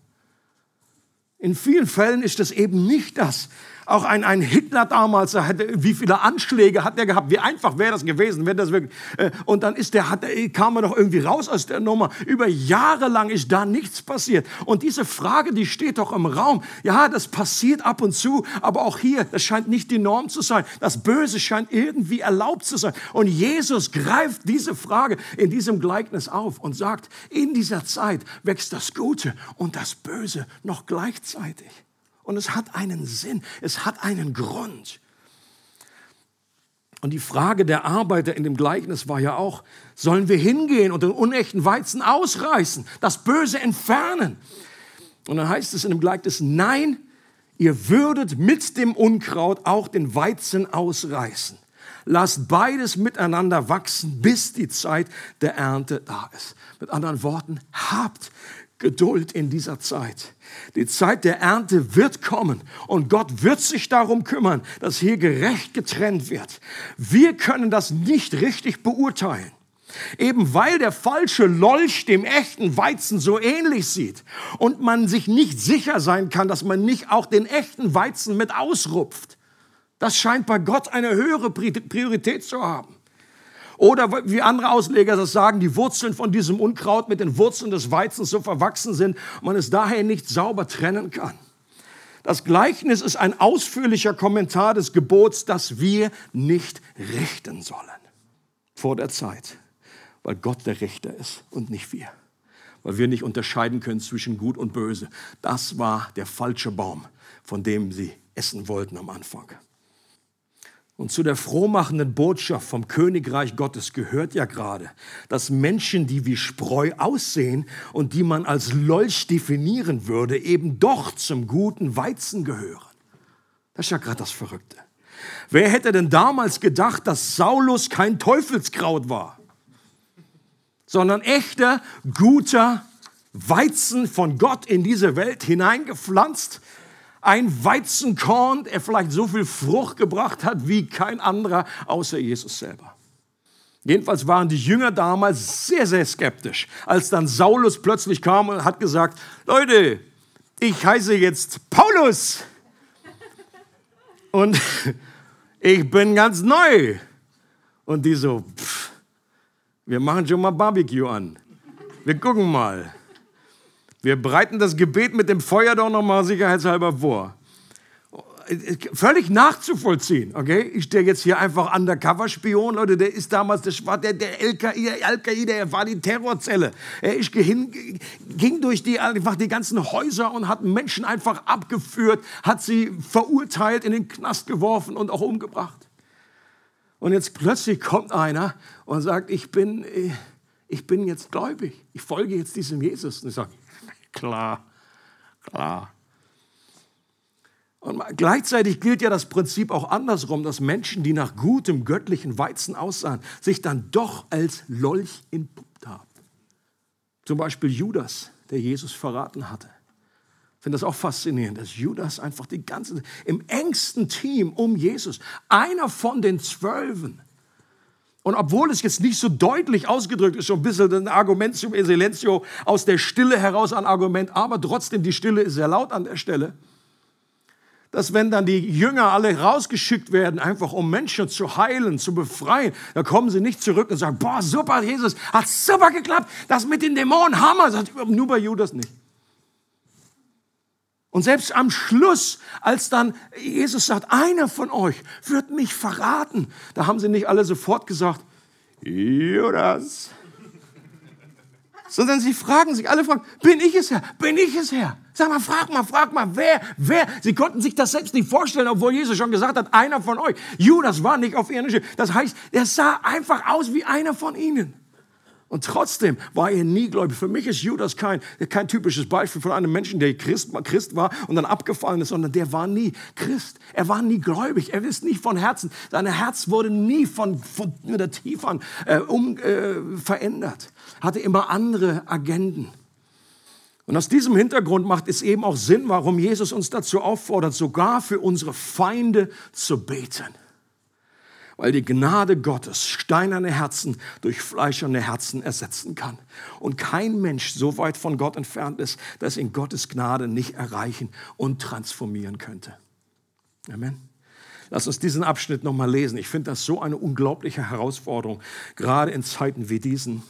In vielen Fällen ist das eben nicht das, auch ein, ein Hitler damals, hatte, wie viele Anschläge hat er gehabt? Wie einfach wäre das gewesen, wenn das wirklich. Äh, und dann ist der, hat, kam er doch irgendwie raus aus der Nummer. Über Jahre lang ist da nichts passiert. Und diese Frage, die steht doch im Raum. Ja, das passiert ab und zu, aber auch hier, das scheint nicht die Norm zu sein. Das Böse scheint irgendwie erlaubt zu sein. Und Jesus greift diese Frage in diesem Gleichnis auf und sagt: In dieser Zeit wächst das Gute und das Böse noch gleichzeitig. Und es hat einen Sinn, es hat einen Grund. Und die Frage der Arbeiter in dem Gleichnis war ja auch, sollen wir hingehen und den unechten Weizen ausreißen, das Böse entfernen? Und dann heißt es in dem Gleichnis, nein, ihr würdet mit dem Unkraut auch den Weizen ausreißen. Lasst beides miteinander wachsen, bis die Zeit der Ernte da ist. Mit anderen Worten, habt Geduld in dieser Zeit. Die Zeit der Ernte wird kommen und Gott wird sich darum kümmern, dass hier gerecht getrennt wird. Wir können das nicht richtig beurteilen. Eben weil der falsche Lolch dem echten Weizen so ähnlich sieht und man sich nicht sicher sein kann, dass man nicht auch den echten Weizen mit ausrupft. Das scheint bei Gott eine höhere Priorität zu haben. Oder wie andere Ausleger das sagen, die Wurzeln von diesem Unkraut mit den Wurzeln des Weizens so verwachsen sind, man es daher nicht sauber trennen kann. Das Gleichnis ist ein ausführlicher Kommentar des Gebots, dass wir nicht richten sollen vor der Zeit, weil Gott der Richter ist und nicht wir, weil wir nicht unterscheiden können zwischen Gut und Böse. Das war der falsche Baum, von dem sie essen wollten am Anfang. Und zu der frohmachenden Botschaft vom Königreich Gottes gehört ja gerade, dass Menschen, die wie Spreu aussehen und die man als Lolch definieren würde, eben doch zum guten Weizen gehören. Das ist ja gerade das Verrückte. Wer hätte denn damals gedacht, dass Saulus kein Teufelskraut war, sondern echter, guter Weizen von Gott in diese Welt hineingepflanzt, Ein Weizenkorn, der vielleicht so viel Frucht gebracht hat wie kein anderer außer Jesus selber. Jedenfalls waren die Jünger damals sehr, sehr skeptisch, als dann Saulus plötzlich kam und hat gesagt, Leute, ich heiße jetzt Paulus und [LAUGHS] ich bin ganz neu. Und die so, pff, wir machen schon mal Barbecue an. Wir gucken mal. Wir bereiten das Gebet mit dem Feuer doch noch mal sicherheitshalber vor. Völlig nachzuvollziehen, okay? Ich stehe jetzt hier einfach Undercover-Spion, Leute, der ist damals, war der, der LKI, Al-Qaida, er war die Terrorzelle. Er ist hin, ging durch die, einfach die ganzen Häuser und hat Menschen einfach abgeführt, hat sie verurteilt, in den Knast geworfen und auch umgebracht. Und jetzt plötzlich kommt einer und sagt, ich bin, ich bin jetzt gläubig, ich folge jetzt diesem Jesus. Und ich sage, klar, klar. Und gleichzeitig gilt ja das Prinzip auch andersrum, dass Menschen, die nach gutem göttlichen Weizen aussahen, sich dann doch als Lolch entpuppt haben. Zum Beispiel Judas, der Jesus verraten hatte. Ich finde das auch faszinierend, dass Judas einfach die ganze, im engsten Team um Jesus, einer von den Zwölfen, und obwohl es jetzt nicht so deutlich ausgedrückt ist, schon ein bisschen ein Argument zum Silencio aus der Stille heraus ein Argument, aber trotzdem die Stille ist sehr laut an der Stelle, dass wenn dann die Jünger alle rausgeschickt werden, einfach um Menschen zu heilen, zu befreien, da kommen sie nicht zurück und sagen, boah, super, Jesus, hat super geklappt, das mit den Dämonen, Hammer, nur bei Judas nicht. Und selbst am Schluss, als dann Jesus sagt, einer von euch wird mich verraten, da haben sie nicht alle sofort gesagt, Judas. Sondern sie fragen sich, alle fragen, bin ich es Herr? Bin ich es Herr? Sag mal, frag mal, frag mal, wer, wer? Sie konnten sich das selbst nicht vorstellen, obwohl Jesus schon gesagt hat, einer von euch. Judas war nicht auf ihren Schiff. Das heißt, er sah einfach aus wie einer von ihnen. Und trotzdem war er nie gläubig. Für mich ist Judas kein, kein typisches Beispiel von einem Menschen, der Christ, Christ war und dann abgefallen ist, sondern der war nie Christ. Er war nie gläubig. Er ist nicht von Herzen. Sein Herz wurde nie von, von der Tiefe an äh, um, äh, verändert. Hatte immer andere Agenden. Und aus diesem Hintergrund macht es eben auch Sinn, warum Jesus uns dazu auffordert, sogar für unsere Feinde zu beten weil die Gnade Gottes steinerne Herzen durch fleischerne Herzen ersetzen kann. Und kein Mensch so weit von Gott entfernt ist, dass ihn Gottes Gnade nicht erreichen und transformieren könnte. Amen. Lass uns diesen Abschnitt nochmal lesen. Ich finde das so eine unglaubliche Herausforderung, gerade in Zeiten wie diesen.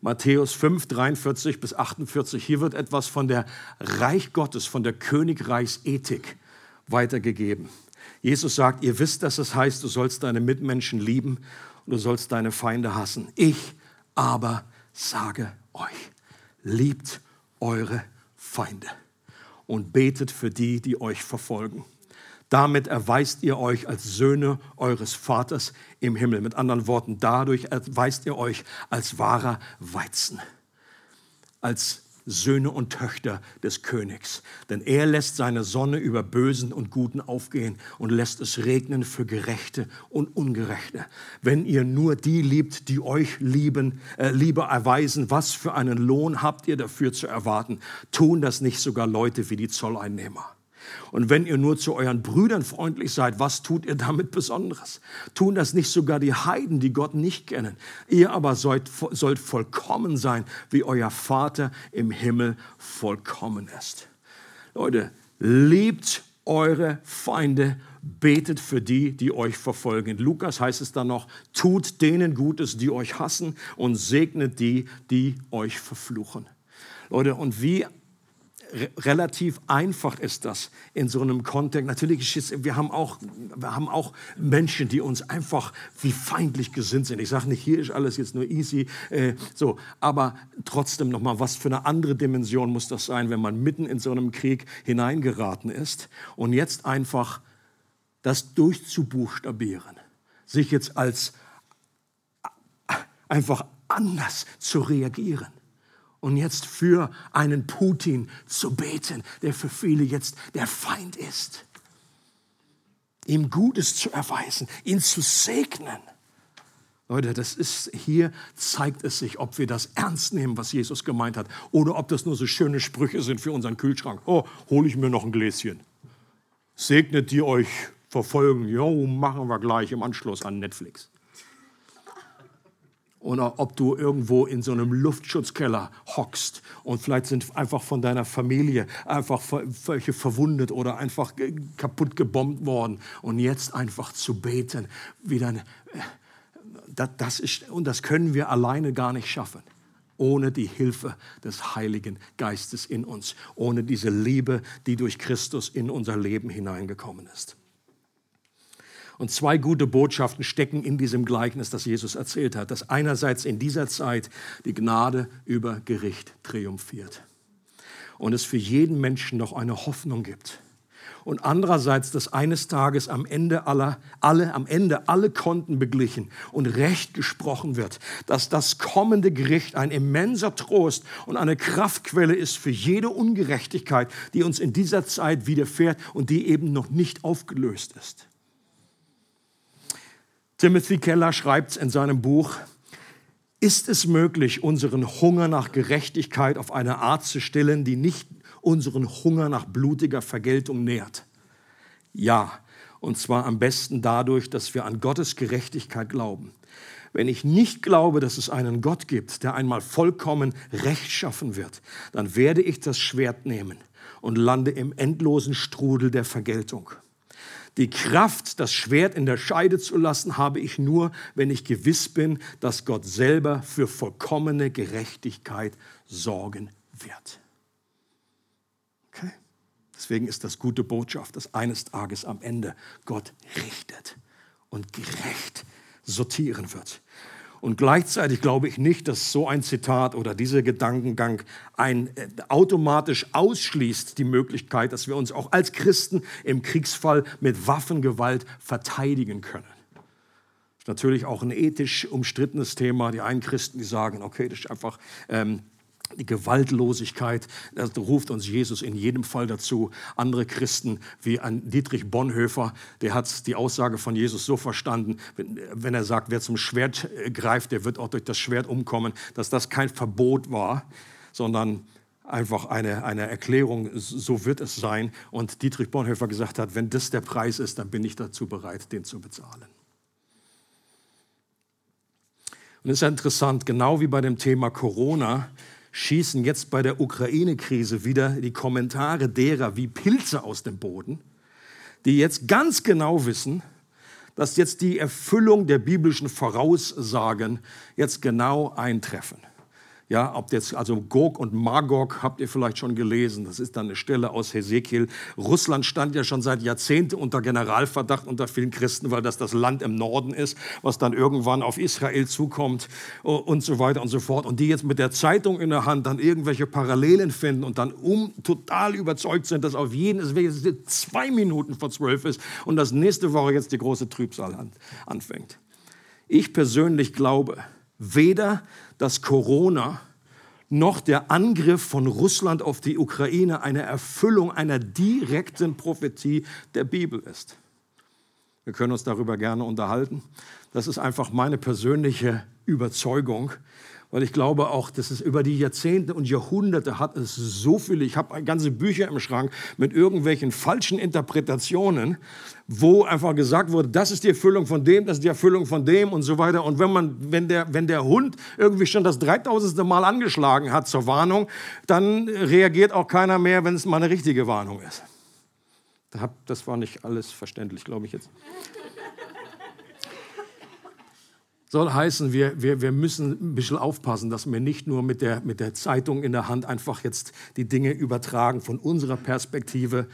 Matthäus 5, 43 bis 48. Hier wird etwas von der Reich Gottes, von der Königreichsethik weitergegeben. Jesus sagt, ihr wisst, dass es heißt, du sollst deine Mitmenschen lieben und du sollst deine Feinde hassen. Ich aber sage euch, liebt eure Feinde und betet für die, die euch verfolgen. Damit erweist ihr euch als Söhne eures Vaters im Himmel. Mit anderen Worten, dadurch erweist ihr euch als wahrer Weizen, als Söhne und Töchter des Königs. Denn er lässt seine Sonne über Bösen und Guten aufgehen und lässt es regnen für Gerechte und Ungerechte. Wenn ihr nur die liebt, die euch lieben, äh, Liebe erweisen, was für einen Lohn habt ihr dafür zu erwarten? Tun das nicht sogar Leute wie die Zolleinnehmer? Und wenn ihr nur zu euren Brüdern freundlich seid, was tut ihr damit Besonderes? Tun das nicht sogar die Heiden, die Gott nicht kennen? Ihr aber sollt, sollt vollkommen sein, wie euer Vater im Himmel vollkommen ist. Leute, liebt eure Feinde, betet für die, die euch verfolgen. In Lukas heißt es dann noch, tut denen Gutes, die euch hassen und segnet die, die euch verfluchen. Leute, und wie relativ einfach ist das in so einem Kontext. Natürlich es, wir haben auch, wir haben auch Menschen, die uns einfach wie feindlich gesinnt sind. Ich sage nicht, hier ist alles jetzt nur easy, äh, so, aber trotzdem noch mal, was für eine andere Dimension muss das sein, wenn man mitten in so einem Krieg hineingeraten ist und jetzt einfach das durchzubuchstabieren, sich jetzt als einfach anders zu reagieren und jetzt für einen Putin zu beten, der für viele jetzt der Feind ist. Ihm Gutes zu erweisen, ihn zu segnen. Leute, das ist hier zeigt es sich, ob wir das ernst nehmen, was Jesus gemeint hat, oder ob das nur so schöne Sprüche sind für unseren Kühlschrank. Oh, hole ich mir noch ein Gläschen. segnet die euch verfolgen. Jo, machen wir gleich im Anschluss an Netflix. Oder ob du irgendwo in so einem Luftschutzkeller hockst und vielleicht sind einfach von deiner Familie einfach welche verwundet oder einfach kaputt gebombt worden. Und jetzt einfach zu beten, wie dann, äh, das ist, und das können wir alleine gar nicht schaffen. Ohne die Hilfe des Heiligen Geistes in uns, ohne diese Liebe, die durch Christus in unser Leben hineingekommen ist. Und zwei gute Botschaften stecken in diesem Gleichnis, das Jesus erzählt hat, dass einerseits in dieser Zeit die Gnade über Gericht triumphiert und es für jeden Menschen noch eine Hoffnung gibt und andererseits, dass eines Tages am Ende aller, alle, am Ende alle Konten beglichen und Recht gesprochen wird, dass das kommende Gericht ein immenser Trost und eine Kraftquelle ist für jede Ungerechtigkeit, die uns in dieser Zeit widerfährt und die eben noch nicht aufgelöst ist. Timothy Keller schreibt in seinem Buch, ist es möglich, unseren Hunger nach Gerechtigkeit auf eine Art zu stillen, die nicht unseren Hunger nach blutiger Vergeltung nährt? Ja, und zwar am besten dadurch, dass wir an Gottes Gerechtigkeit glauben. Wenn ich nicht glaube, dass es einen Gott gibt, der einmal vollkommen Recht schaffen wird, dann werde ich das Schwert nehmen und lande im endlosen Strudel der Vergeltung. Die Kraft, das Schwert in der Scheide zu lassen, habe ich nur, wenn ich gewiss bin, dass Gott selber für vollkommene Gerechtigkeit sorgen wird. Okay? Deswegen ist das gute Botschaft, dass eines Tages am Ende Gott richtet und gerecht sortieren wird. Und gleichzeitig glaube ich nicht, dass so ein Zitat oder dieser Gedankengang ein, äh, automatisch ausschließt die Möglichkeit, dass wir uns auch als Christen im Kriegsfall mit Waffengewalt verteidigen können. Das ist natürlich auch ein ethisch umstrittenes Thema. Die einen Christen, die sagen, okay, das ist einfach ähm, die Gewaltlosigkeit, das ruft uns Jesus in jedem Fall dazu. Andere Christen wie ein Dietrich Bonhoeffer, der hat die Aussage von Jesus so verstanden, wenn er sagt, wer zum Schwert äh, greift, der wird auch durch das Schwert umkommen, dass das kein Verbot war, sondern einfach eine, eine Erklärung, so wird es sein. Und Dietrich Bonhoeffer gesagt hat, wenn das der Preis ist, dann bin ich dazu bereit, den zu bezahlen. Und es ist interessant, genau wie bei dem Thema Corona, schießen jetzt bei der Ukraine-Krise wieder die Kommentare derer wie Pilze aus dem Boden, die jetzt ganz genau wissen, dass jetzt die Erfüllung der biblischen Voraussagen jetzt genau eintreffen. Ja, ob jetzt, also Gog und Magog habt ihr vielleicht schon gelesen. Das ist dann eine Stelle aus Hesekiel. Russland stand ja schon seit Jahrzehnten unter Generalverdacht unter vielen Christen, weil das das Land im Norden ist, was dann irgendwann auf Israel zukommt und so weiter und so fort. Und die jetzt mit der Zeitung in der Hand dann irgendwelche Parallelen finden und dann um total überzeugt sind, dass auf jeden es zwei Minuten vor zwölf ist und dass nächste Woche jetzt die große Trübsal anfängt. Ich persönlich glaube, weder dass Corona noch der Angriff von Russland auf die Ukraine eine Erfüllung einer direkten Prophetie der Bibel ist. Wir können uns darüber gerne unterhalten. Das ist einfach meine persönliche Überzeugung weil ich glaube auch, dass es über die Jahrzehnte und Jahrhunderte hat es so viele, ich habe ganze Bücher im Schrank mit irgendwelchen falschen Interpretationen, wo einfach gesagt wurde, das ist die Erfüllung von dem, das ist die Erfüllung von dem und so weiter. Und wenn, man, wenn, der, wenn der Hund irgendwie schon das 3000. Mal angeschlagen hat zur Warnung, dann reagiert auch keiner mehr, wenn es mal eine richtige Warnung ist. Das war nicht alles verständlich, glaube ich jetzt soll heißen, wir, wir, wir müssen ein bisschen aufpassen, dass wir nicht nur mit der, mit der Zeitung in der Hand einfach jetzt die Dinge übertragen von unserer Perspektive,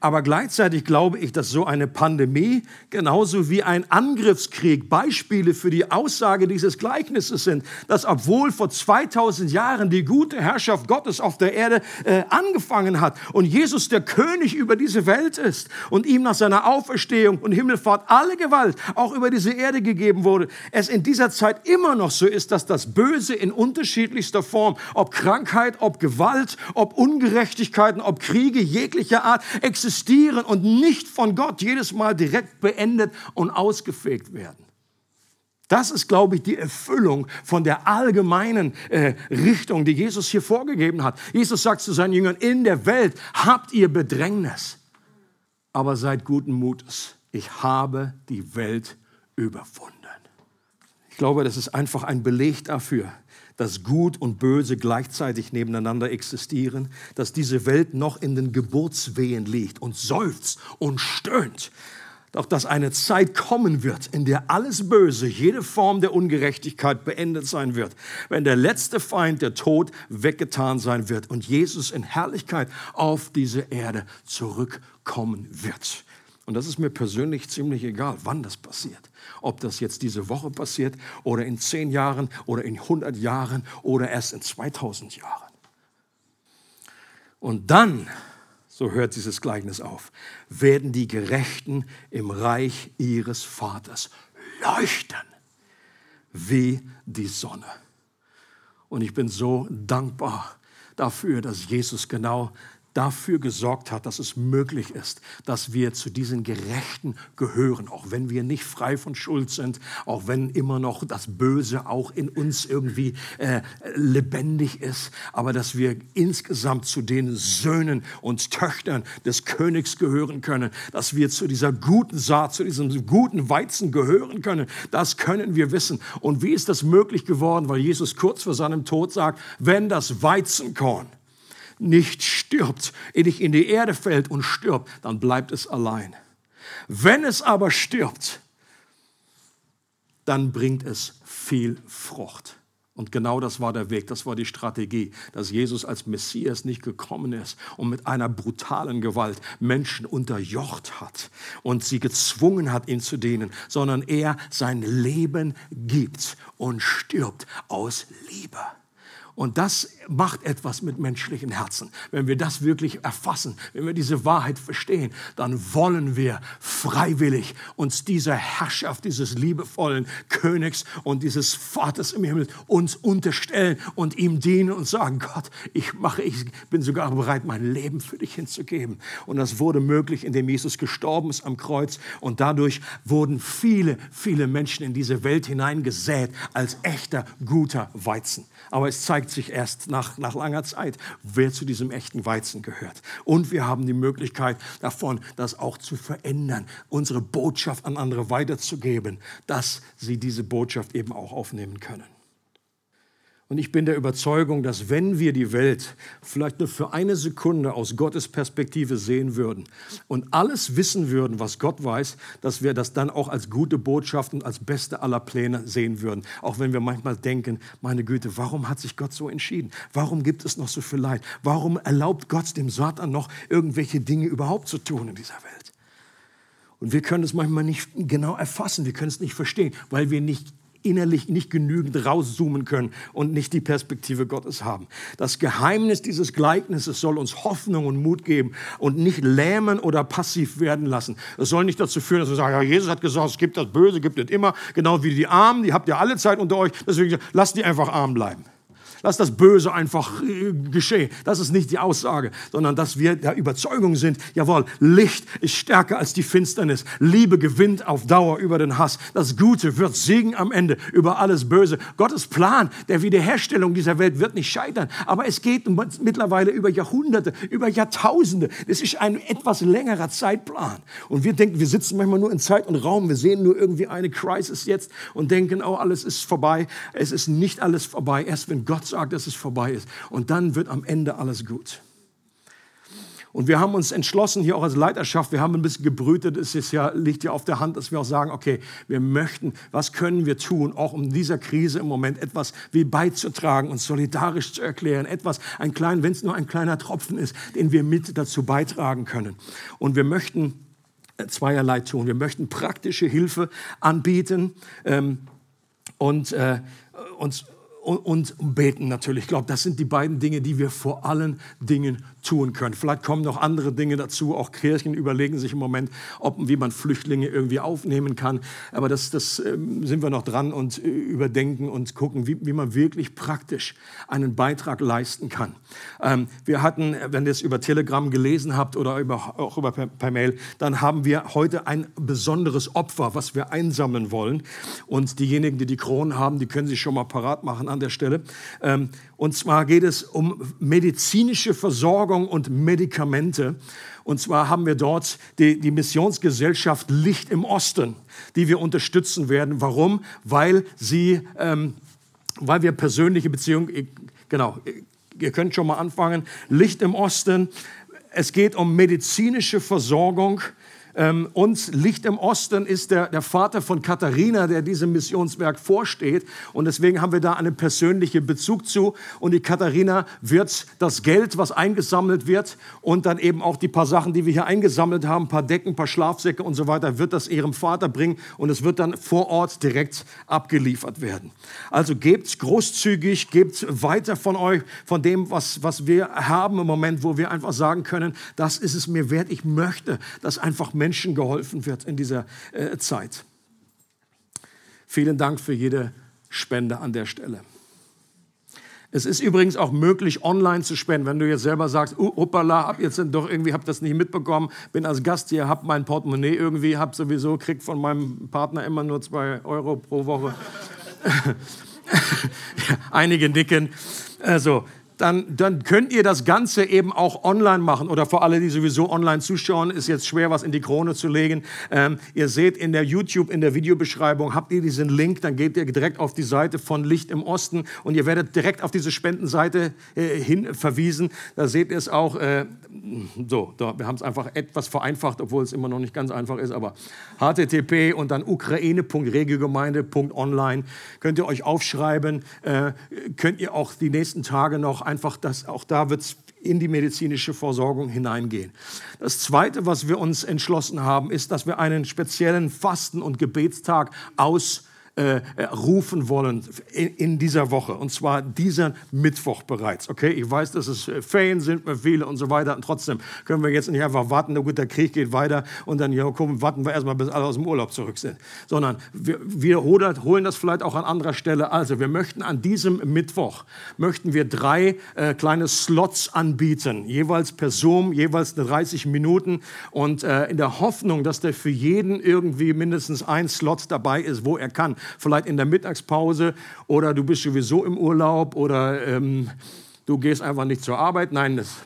aber gleichzeitig glaube ich, dass so eine Pandemie genauso wie ein Angriffskrieg Beispiele für die Aussage dieses Gleichnisses sind, dass obwohl vor 2000 Jahren die gute Herrschaft Gottes auf der Erde äh, angefangen hat und Jesus der König über diese Welt ist und ihm nach seiner Auferstehung und Himmelfahrt alle Gewalt auch über diese Erde gegeben wurde, es in dieser Zeit immer noch so ist, dass das Böse in unterschiedlichster Form, ob Krankheit, ob Gewalt, ob Ungerechtigkeiten, ob Kriege jeglicher Art existiert existieren und nicht von Gott jedes Mal direkt beendet und ausgefegt werden. Das ist, glaube ich, die Erfüllung von der allgemeinen äh, Richtung, die Jesus hier vorgegeben hat. Jesus sagt zu seinen Jüngern, in der Welt habt ihr Bedrängnis. aber seid guten Mutes. Ich habe die Welt überwunden. Ich glaube, das ist einfach ein Beleg dafür, dass Gut und Böse gleichzeitig nebeneinander existieren, dass diese Welt noch in den Geburtswehen liegt und seufzt und stöhnt. Doch dass eine Zeit kommen wird, in der alles Böse, jede Form der Ungerechtigkeit beendet sein wird, wenn der letzte Feind, der Tod, weggetan sein wird und Jesus in Herrlichkeit auf diese Erde zurückkommen wird. Und das ist mir persönlich ziemlich egal, wann das passiert. Ob das jetzt diese Woche passiert oder in zehn Jahren oder in 100 Jahren oder erst in 2000 Jahren. Und dann, so hört dieses Gleichnis auf, werden die Gerechten im Reich ihres Vaters leuchten wie die Sonne. Und ich bin so dankbar dafür, dass Jesus genau dafür gesorgt hat, dass es möglich ist, dass wir zu diesen Gerechten gehören, auch wenn wir nicht frei von Schuld sind, auch wenn immer noch das Böse auch in uns irgendwie äh, lebendig ist, aber dass wir insgesamt zu den Söhnen und Töchtern des Königs gehören können, dass wir zu dieser guten Saat, zu diesem guten Weizen gehören können, das können wir wissen. Und wie ist das möglich geworden? Weil Jesus kurz vor seinem Tod sagt, wenn das Weizenkorn nicht stirbt, nicht in die Erde fällt und stirbt, dann bleibt es allein. Wenn es aber stirbt, dann bringt es viel Frucht. Und genau das war der Weg, das war die Strategie, dass Jesus als Messias nicht gekommen ist und mit einer brutalen Gewalt Menschen unterjocht hat und sie gezwungen hat, ihn zu dienen, sondern er sein Leben gibt und stirbt aus Liebe. Und das macht etwas mit menschlichen Herzen. Wenn wir das wirklich erfassen, wenn wir diese Wahrheit verstehen, dann wollen wir freiwillig uns dieser Herrschaft, dieses liebevollen Königs und dieses Vaters im Himmel uns unterstellen und ihm dienen und sagen, Gott, ich mache, ich bin sogar bereit, mein Leben für dich hinzugeben. Und das wurde möglich, indem Jesus gestorben ist am Kreuz und dadurch wurden viele, viele Menschen in diese Welt hineingesät als echter, guter Weizen. Aber es zeigt sich erst nach, nach langer Zeit, wer zu diesem echten Weizen gehört. Und wir haben die Möglichkeit davon, das auch zu verändern, unsere Botschaft an andere weiterzugeben, dass sie diese Botschaft eben auch aufnehmen können. Und ich bin der Überzeugung, dass wenn wir die Welt vielleicht nur für eine Sekunde aus Gottes Perspektive sehen würden und alles wissen würden, was Gott weiß, dass wir das dann auch als gute Botschaft und als beste aller Pläne sehen würden. Auch wenn wir manchmal denken, meine Güte, warum hat sich Gott so entschieden? Warum gibt es noch so viel Leid? Warum erlaubt Gott dem Satan noch irgendwelche Dinge überhaupt zu tun in dieser Welt? Und wir können es manchmal nicht genau erfassen, wir können es nicht verstehen, weil wir nicht innerlich nicht genügend rauszoomen können und nicht die Perspektive Gottes haben. Das Geheimnis dieses Gleichnisses soll uns Hoffnung und Mut geben und nicht lähmen oder passiv werden lassen. Es soll nicht dazu führen, dass wir sagen, ja, Jesus hat gesagt, es gibt das Böse, gibt es immer, genau wie die Armen, die habt ihr alle Zeit unter euch, deswegen lasst die einfach arm bleiben. Lass das Böse einfach äh, geschehen. Das ist nicht die Aussage, sondern dass wir der Überzeugung sind, jawohl, Licht ist stärker als die Finsternis. Liebe gewinnt auf Dauer über den Hass. Das Gute wird siegen am Ende über alles Böse. Gottes Plan der Wiederherstellung dieser Welt wird nicht scheitern, aber es geht mittlerweile über Jahrhunderte, über Jahrtausende. Es ist ein etwas längerer Zeitplan. Und wir denken, wir sitzen manchmal nur in Zeit und Raum. Wir sehen nur irgendwie eine Crisis jetzt und denken, oh, alles ist vorbei. Es ist nicht alles vorbei. Erst wenn Gott sagt, dass es vorbei ist. Und dann wird am Ende alles gut. Und wir haben uns entschlossen, hier auch als Leiterschaft, wir haben ein bisschen gebrütet, es ist ja, liegt ja auf der Hand, dass wir auch sagen, okay, wir möchten, was können wir tun, auch um dieser Krise im Moment etwas wie beizutragen und solidarisch zu erklären, etwas, ein klein, wenn es nur ein kleiner Tropfen ist, den wir mit dazu beitragen können. Und wir möchten zweierlei tun. Wir möchten praktische Hilfe anbieten ähm, und äh, uns und, beten natürlich. Ich glaube, das sind die beiden Dinge, die wir vor allen Dingen tun können. Vielleicht kommen noch andere Dinge dazu. Auch Kirchen überlegen sich im Moment, ob, wie man Flüchtlinge irgendwie aufnehmen kann. Aber das, das äh, sind wir noch dran und äh, überdenken und gucken, wie, wie man wirklich praktisch einen Beitrag leisten kann. Ähm, wir hatten, wenn ihr es über Telegram gelesen habt oder über, auch über per, per Mail, dann haben wir heute ein besonderes Opfer, was wir einsammeln wollen. Und diejenigen, die die Kronen haben, die können sich schon mal parat machen an der Stelle. Ähm, und zwar geht es um medizinische Versorgung und Medikamente. Und zwar haben wir dort die, die Missionsgesellschaft Licht im Osten, die wir unterstützen werden. Warum? Weil sie, ähm, weil wir persönliche Beziehungen, genau, ihr könnt schon mal anfangen. Licht im Osten. Es geht um medizinische Versorgung ähm, uns Licht im Osten ist der, der Vater von Katharina, der diesem Missionswerk vorsteht. Und deswegen haben wir da einen persönlichen Bezug zu. Und die Katharina wird das Geld, was eingesammelt wird und dann eben auch die paar Sachen, die wir hier eingesammelt haben, ein paar Decken, ein paar Schlafsäcke und so weiter, wird das ihrem Vater bringen und es wird dann vor Ort direkt abgeliefert werden. Also gebt großzügig, gebt weiter von euch, von dem, was, was wir haben im Moment, wo wir einfach sagen können, das ist es mir wert. Ich möchte, dass einfach Menschen Menschen geholfen wird in dieser äh, Zeit. Vielen Dank für jede Spende an der Stelle. Es ist übrigens auch möglich, online zu spenden. Wenn du jetzt selber sagst, uh, hoppala, hab jetzt doch irgendwie, hab das nicht mitbekommen, bin als Gast hier, hab mein Portemonnaie irgendwie, hab sowieso, krieg von meinem Partner immer nur zwei Euro pro Woche. [LAUGHS] einige nicken. Also, dann, dann könnt ihr das Ganze eben auch online machen. Oder für alle, die sowieso online zuschauen, ist jetzt schwer, was in die Krone zu legen. Ähm, ihr seht in der YouTube, in der Videobeschreibung, habt ihr diesen Link, dann geht ihr direkt auf die Seite von Licht im Osten und ihr werdet direkt auf diese Spendenseite äh, hin verwiesen. Da seht ihr es auch. Äh, so, da, wir haben es einfach etwas vereinfacht, obwohl es immer noch nicht ganz einfach ist, aber http und dann ukraine.regiogemeinde.online könnt ihr euch aufschreiben, äh, könnt ihr auch die nächsten Tage noch einfach, dass auch da wird es in die medizinische Versorgung hineingehen. Das Zweite, was wir uns entschlossen haben, ist, dass wir einen speziellen Fasten- und Gebetstag aus äh, rufen wollen in, in, dieser Woche. Und zwar diesen Mittwoch bereits. Okay, ich weiß, dass es äh, Ferien sind für viele und so weiter. Und trotzdem können wir jetzt nicht einfach warten, na gut, der Krieg geht weiter und dann, ja, komm, warten wir erstmal, bis alle aus dem Urlaub zurück sind. Sondern wir, wir holen das vielleicht auch an anderer Stelle. Also, wir möchten an diesem Mittwoch, möchten wir drei äh, kleine Slots anbieten. Jeweils per Zoom, jeweils 30 Minuten. Und äh, in der Hoffnung, dass der für jeden irgendwie mindestens ein Slot dabei ist, wo er kann vielleicht in der Mittagspause oder du bist sowieso im Urlaub oder ähm, du gehst einfach nicht zur Arbeit. Nein, das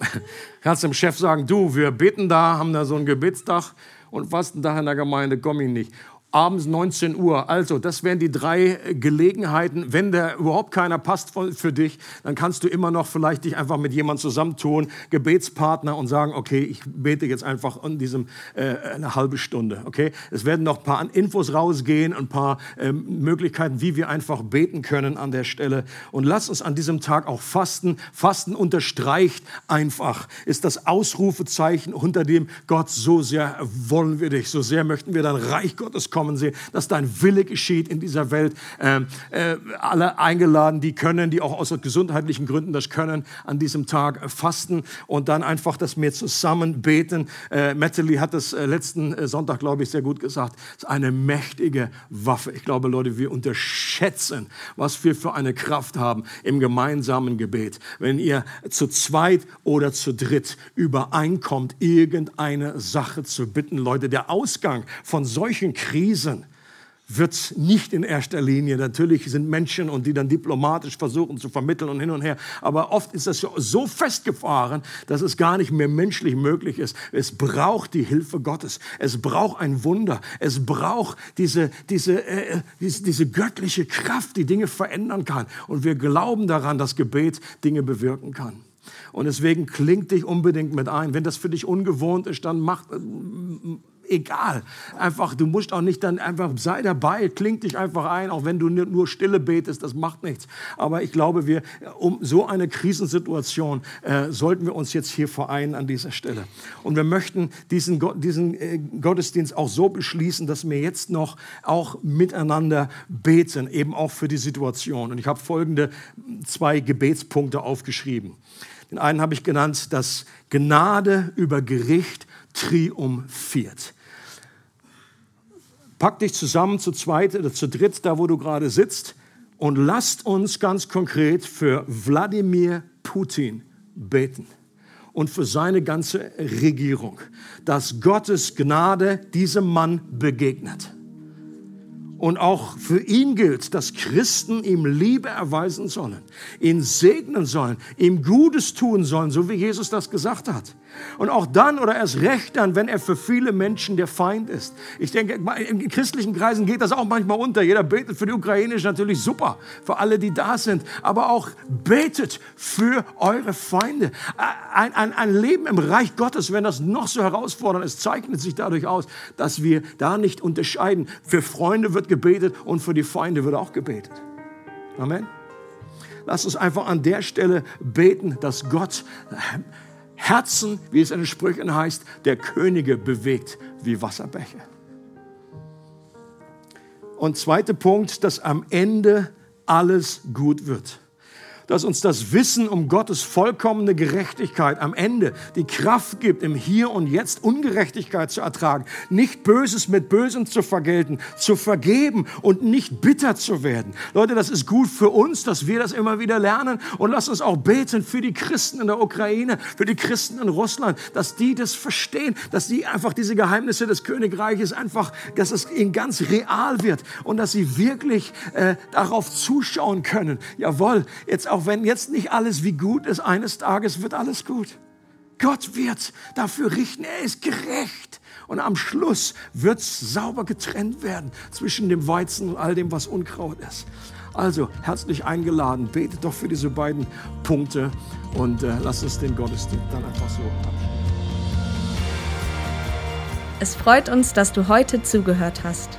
[LAUGHS] kannst dem Chef sagen, du, wir beten da, haben da so einen Gebetstag und fasten da in der Gemeinde, komme ich nicht abends 19 Uhr. Also, das wären die drei Gelegenheiten. Wenn da überhaupt keiner passt für dich, dann kannst du immer noch vielleicht dich einfach mit jemandem zusammentun, Gebetspartner und sagen, okay, ich bete jetzt einfach in diesem äh, eine halbe Stunde. Okay, es werden noch ein paar Infos rausgehen, ein paar äh, Möglichkeiten, wie wir einfach beten können an der Stelle. Und lass uns an diesem Tag auch fasten. Fasten unterstreicht einfach, ist das Ausrufezeichen, unter dem Gott so sehr wollen wir dich, so sehr möchten wir dein Reich Gottes kommen kommen sehen, dass dein Wille geschieht in dieser Welt. Ähm, äh, alle eingeladen, die können, die auch aus gesundheitlichen Gründen das können, an diesem Tag fasten und dann einfach, dass wir zusammen beten. Äh, Metteli hat das äh, letzten äh, Sonntag, glaube ich, sehr gut gesagt. Es ist eine mächtige Waffe. Ich glaube, Leute, wir unterschätzen, was wir für eine Kraft haben im gemeinsamen Gebet. Wenn ihr zu zweit oder zu dritt übereinkommt, irgendeine Sache zu bitten, Leute, der Ausgang von solchen Krisen Krisen wird nicht in erster Linie, natürlich sind Menschen und die dann diplomatisch versuchen zu vermitteln und hin und her, aber oft ist das so festgefahren, dass es gar nicht mehr menschlich möglich ist. Es braucht die Hilfe Gottes, es braucht ein Wunder, es braucht diese, diese, äh, diese, diese göttliche Kraft, die Dinge verändern kann. Und wir glauben daran, dass Gebet Dinge bewirken kann. Und deswegen klingt dich unbedingt mit ein. Wenn das für dich ungewohnt ist, dann mach, egal. Einfach, du musst auch nicht dann einfach, sei dabei, kling dich einfach ein, auch wenn du nur Stille betest, das macht nichts. Aber ich glaube, wir, um so eine Krisensituation äh, sollten wir uns jetzt hier vereinen an dieser Stelle. Und wir möchten diesen, diesen äh, Gottesdienst auch so beschließen, dass wir jetzt noch auch miteinander beten, eben auch für die Situation. Und ich habe folgende zwei Gebetspunkte aufgeschrieben. Den einen habe ich genannt, dass Gnade über Gericht triumphiert. Pack dich zusammen zu zweit oder zu dritt, da wo du gerade sitzt, und lasst uns ganz konkret für Wladimir Putin beten und für seine ganze Regierung, dass Gottes Gnade diesem Mann begegnet Und auch für ihn gilt, dass Christen ihm Liebe erweisen sollen, ihn segnen sollen, ihm Gutes tun sollen, so wie Jesus das gesagt hat. Und auch dann oder erst recht dann, wenn er für viele Menschen der Feind ist. Ich denke, in christlichen Kreisen geht das auch manchmal unter. Jeder betet für die Ukraine, ist natürlich super, für alle, die da sind. Aber auch betet für eure Feinde. Ein, ein, ein Leben im Reich Gottes, wenn das noch so herausfordernd ist, zeichnet sich dadurch aus, dass wir da nicht unterscheiden. Für Freunde wird gebetet und für die Feinde wird auch gebetet. Amen. Lass uns einfach an der Stelle beten, dass Gott Herzen, wie es in den Sprüchen heißt, der Könige bewegt wie Wasserbäche. Und zweiter Punkt, dass am Ende alles gut wird dass uns das Wissen um Gottes vollkommene Gerechtigkeit am Ende die Kraft gibt, im Hier und Jetzt Ungerechtigkeit zu ertragen, nicht Böses mit Bösem zu vergelten, zu vergeben und nicht bitter zu werden. Leute, das ist gut für uns, dass wir das immer wieder lernen und lasst uns auch beten für die Christen in der Ukraine, für die Christen in Russland, dass die das verstehen, dass die einfach diese Geheimnisse des Königreiches einfach, dass es ihnen ganz real wird und dass sie wirklich äh, darauf zuschauen können. Jawohl, jetzt auch wenn jetzt nicht alles wie gut ist, eines Tages wird alles gut. Gott wird dafür richten. Er ist gerecht. Und am Schluss wird es sauber getrennt werden zwischen dem Weizen und all dem, was Unkraut ist. Also herzlich eingeladen, betet doch für diese beiden Punkte und äh, lasst uns den Gottesdienst dann einfach so abschließen. Es freut uns, dass du heute zugehört hast.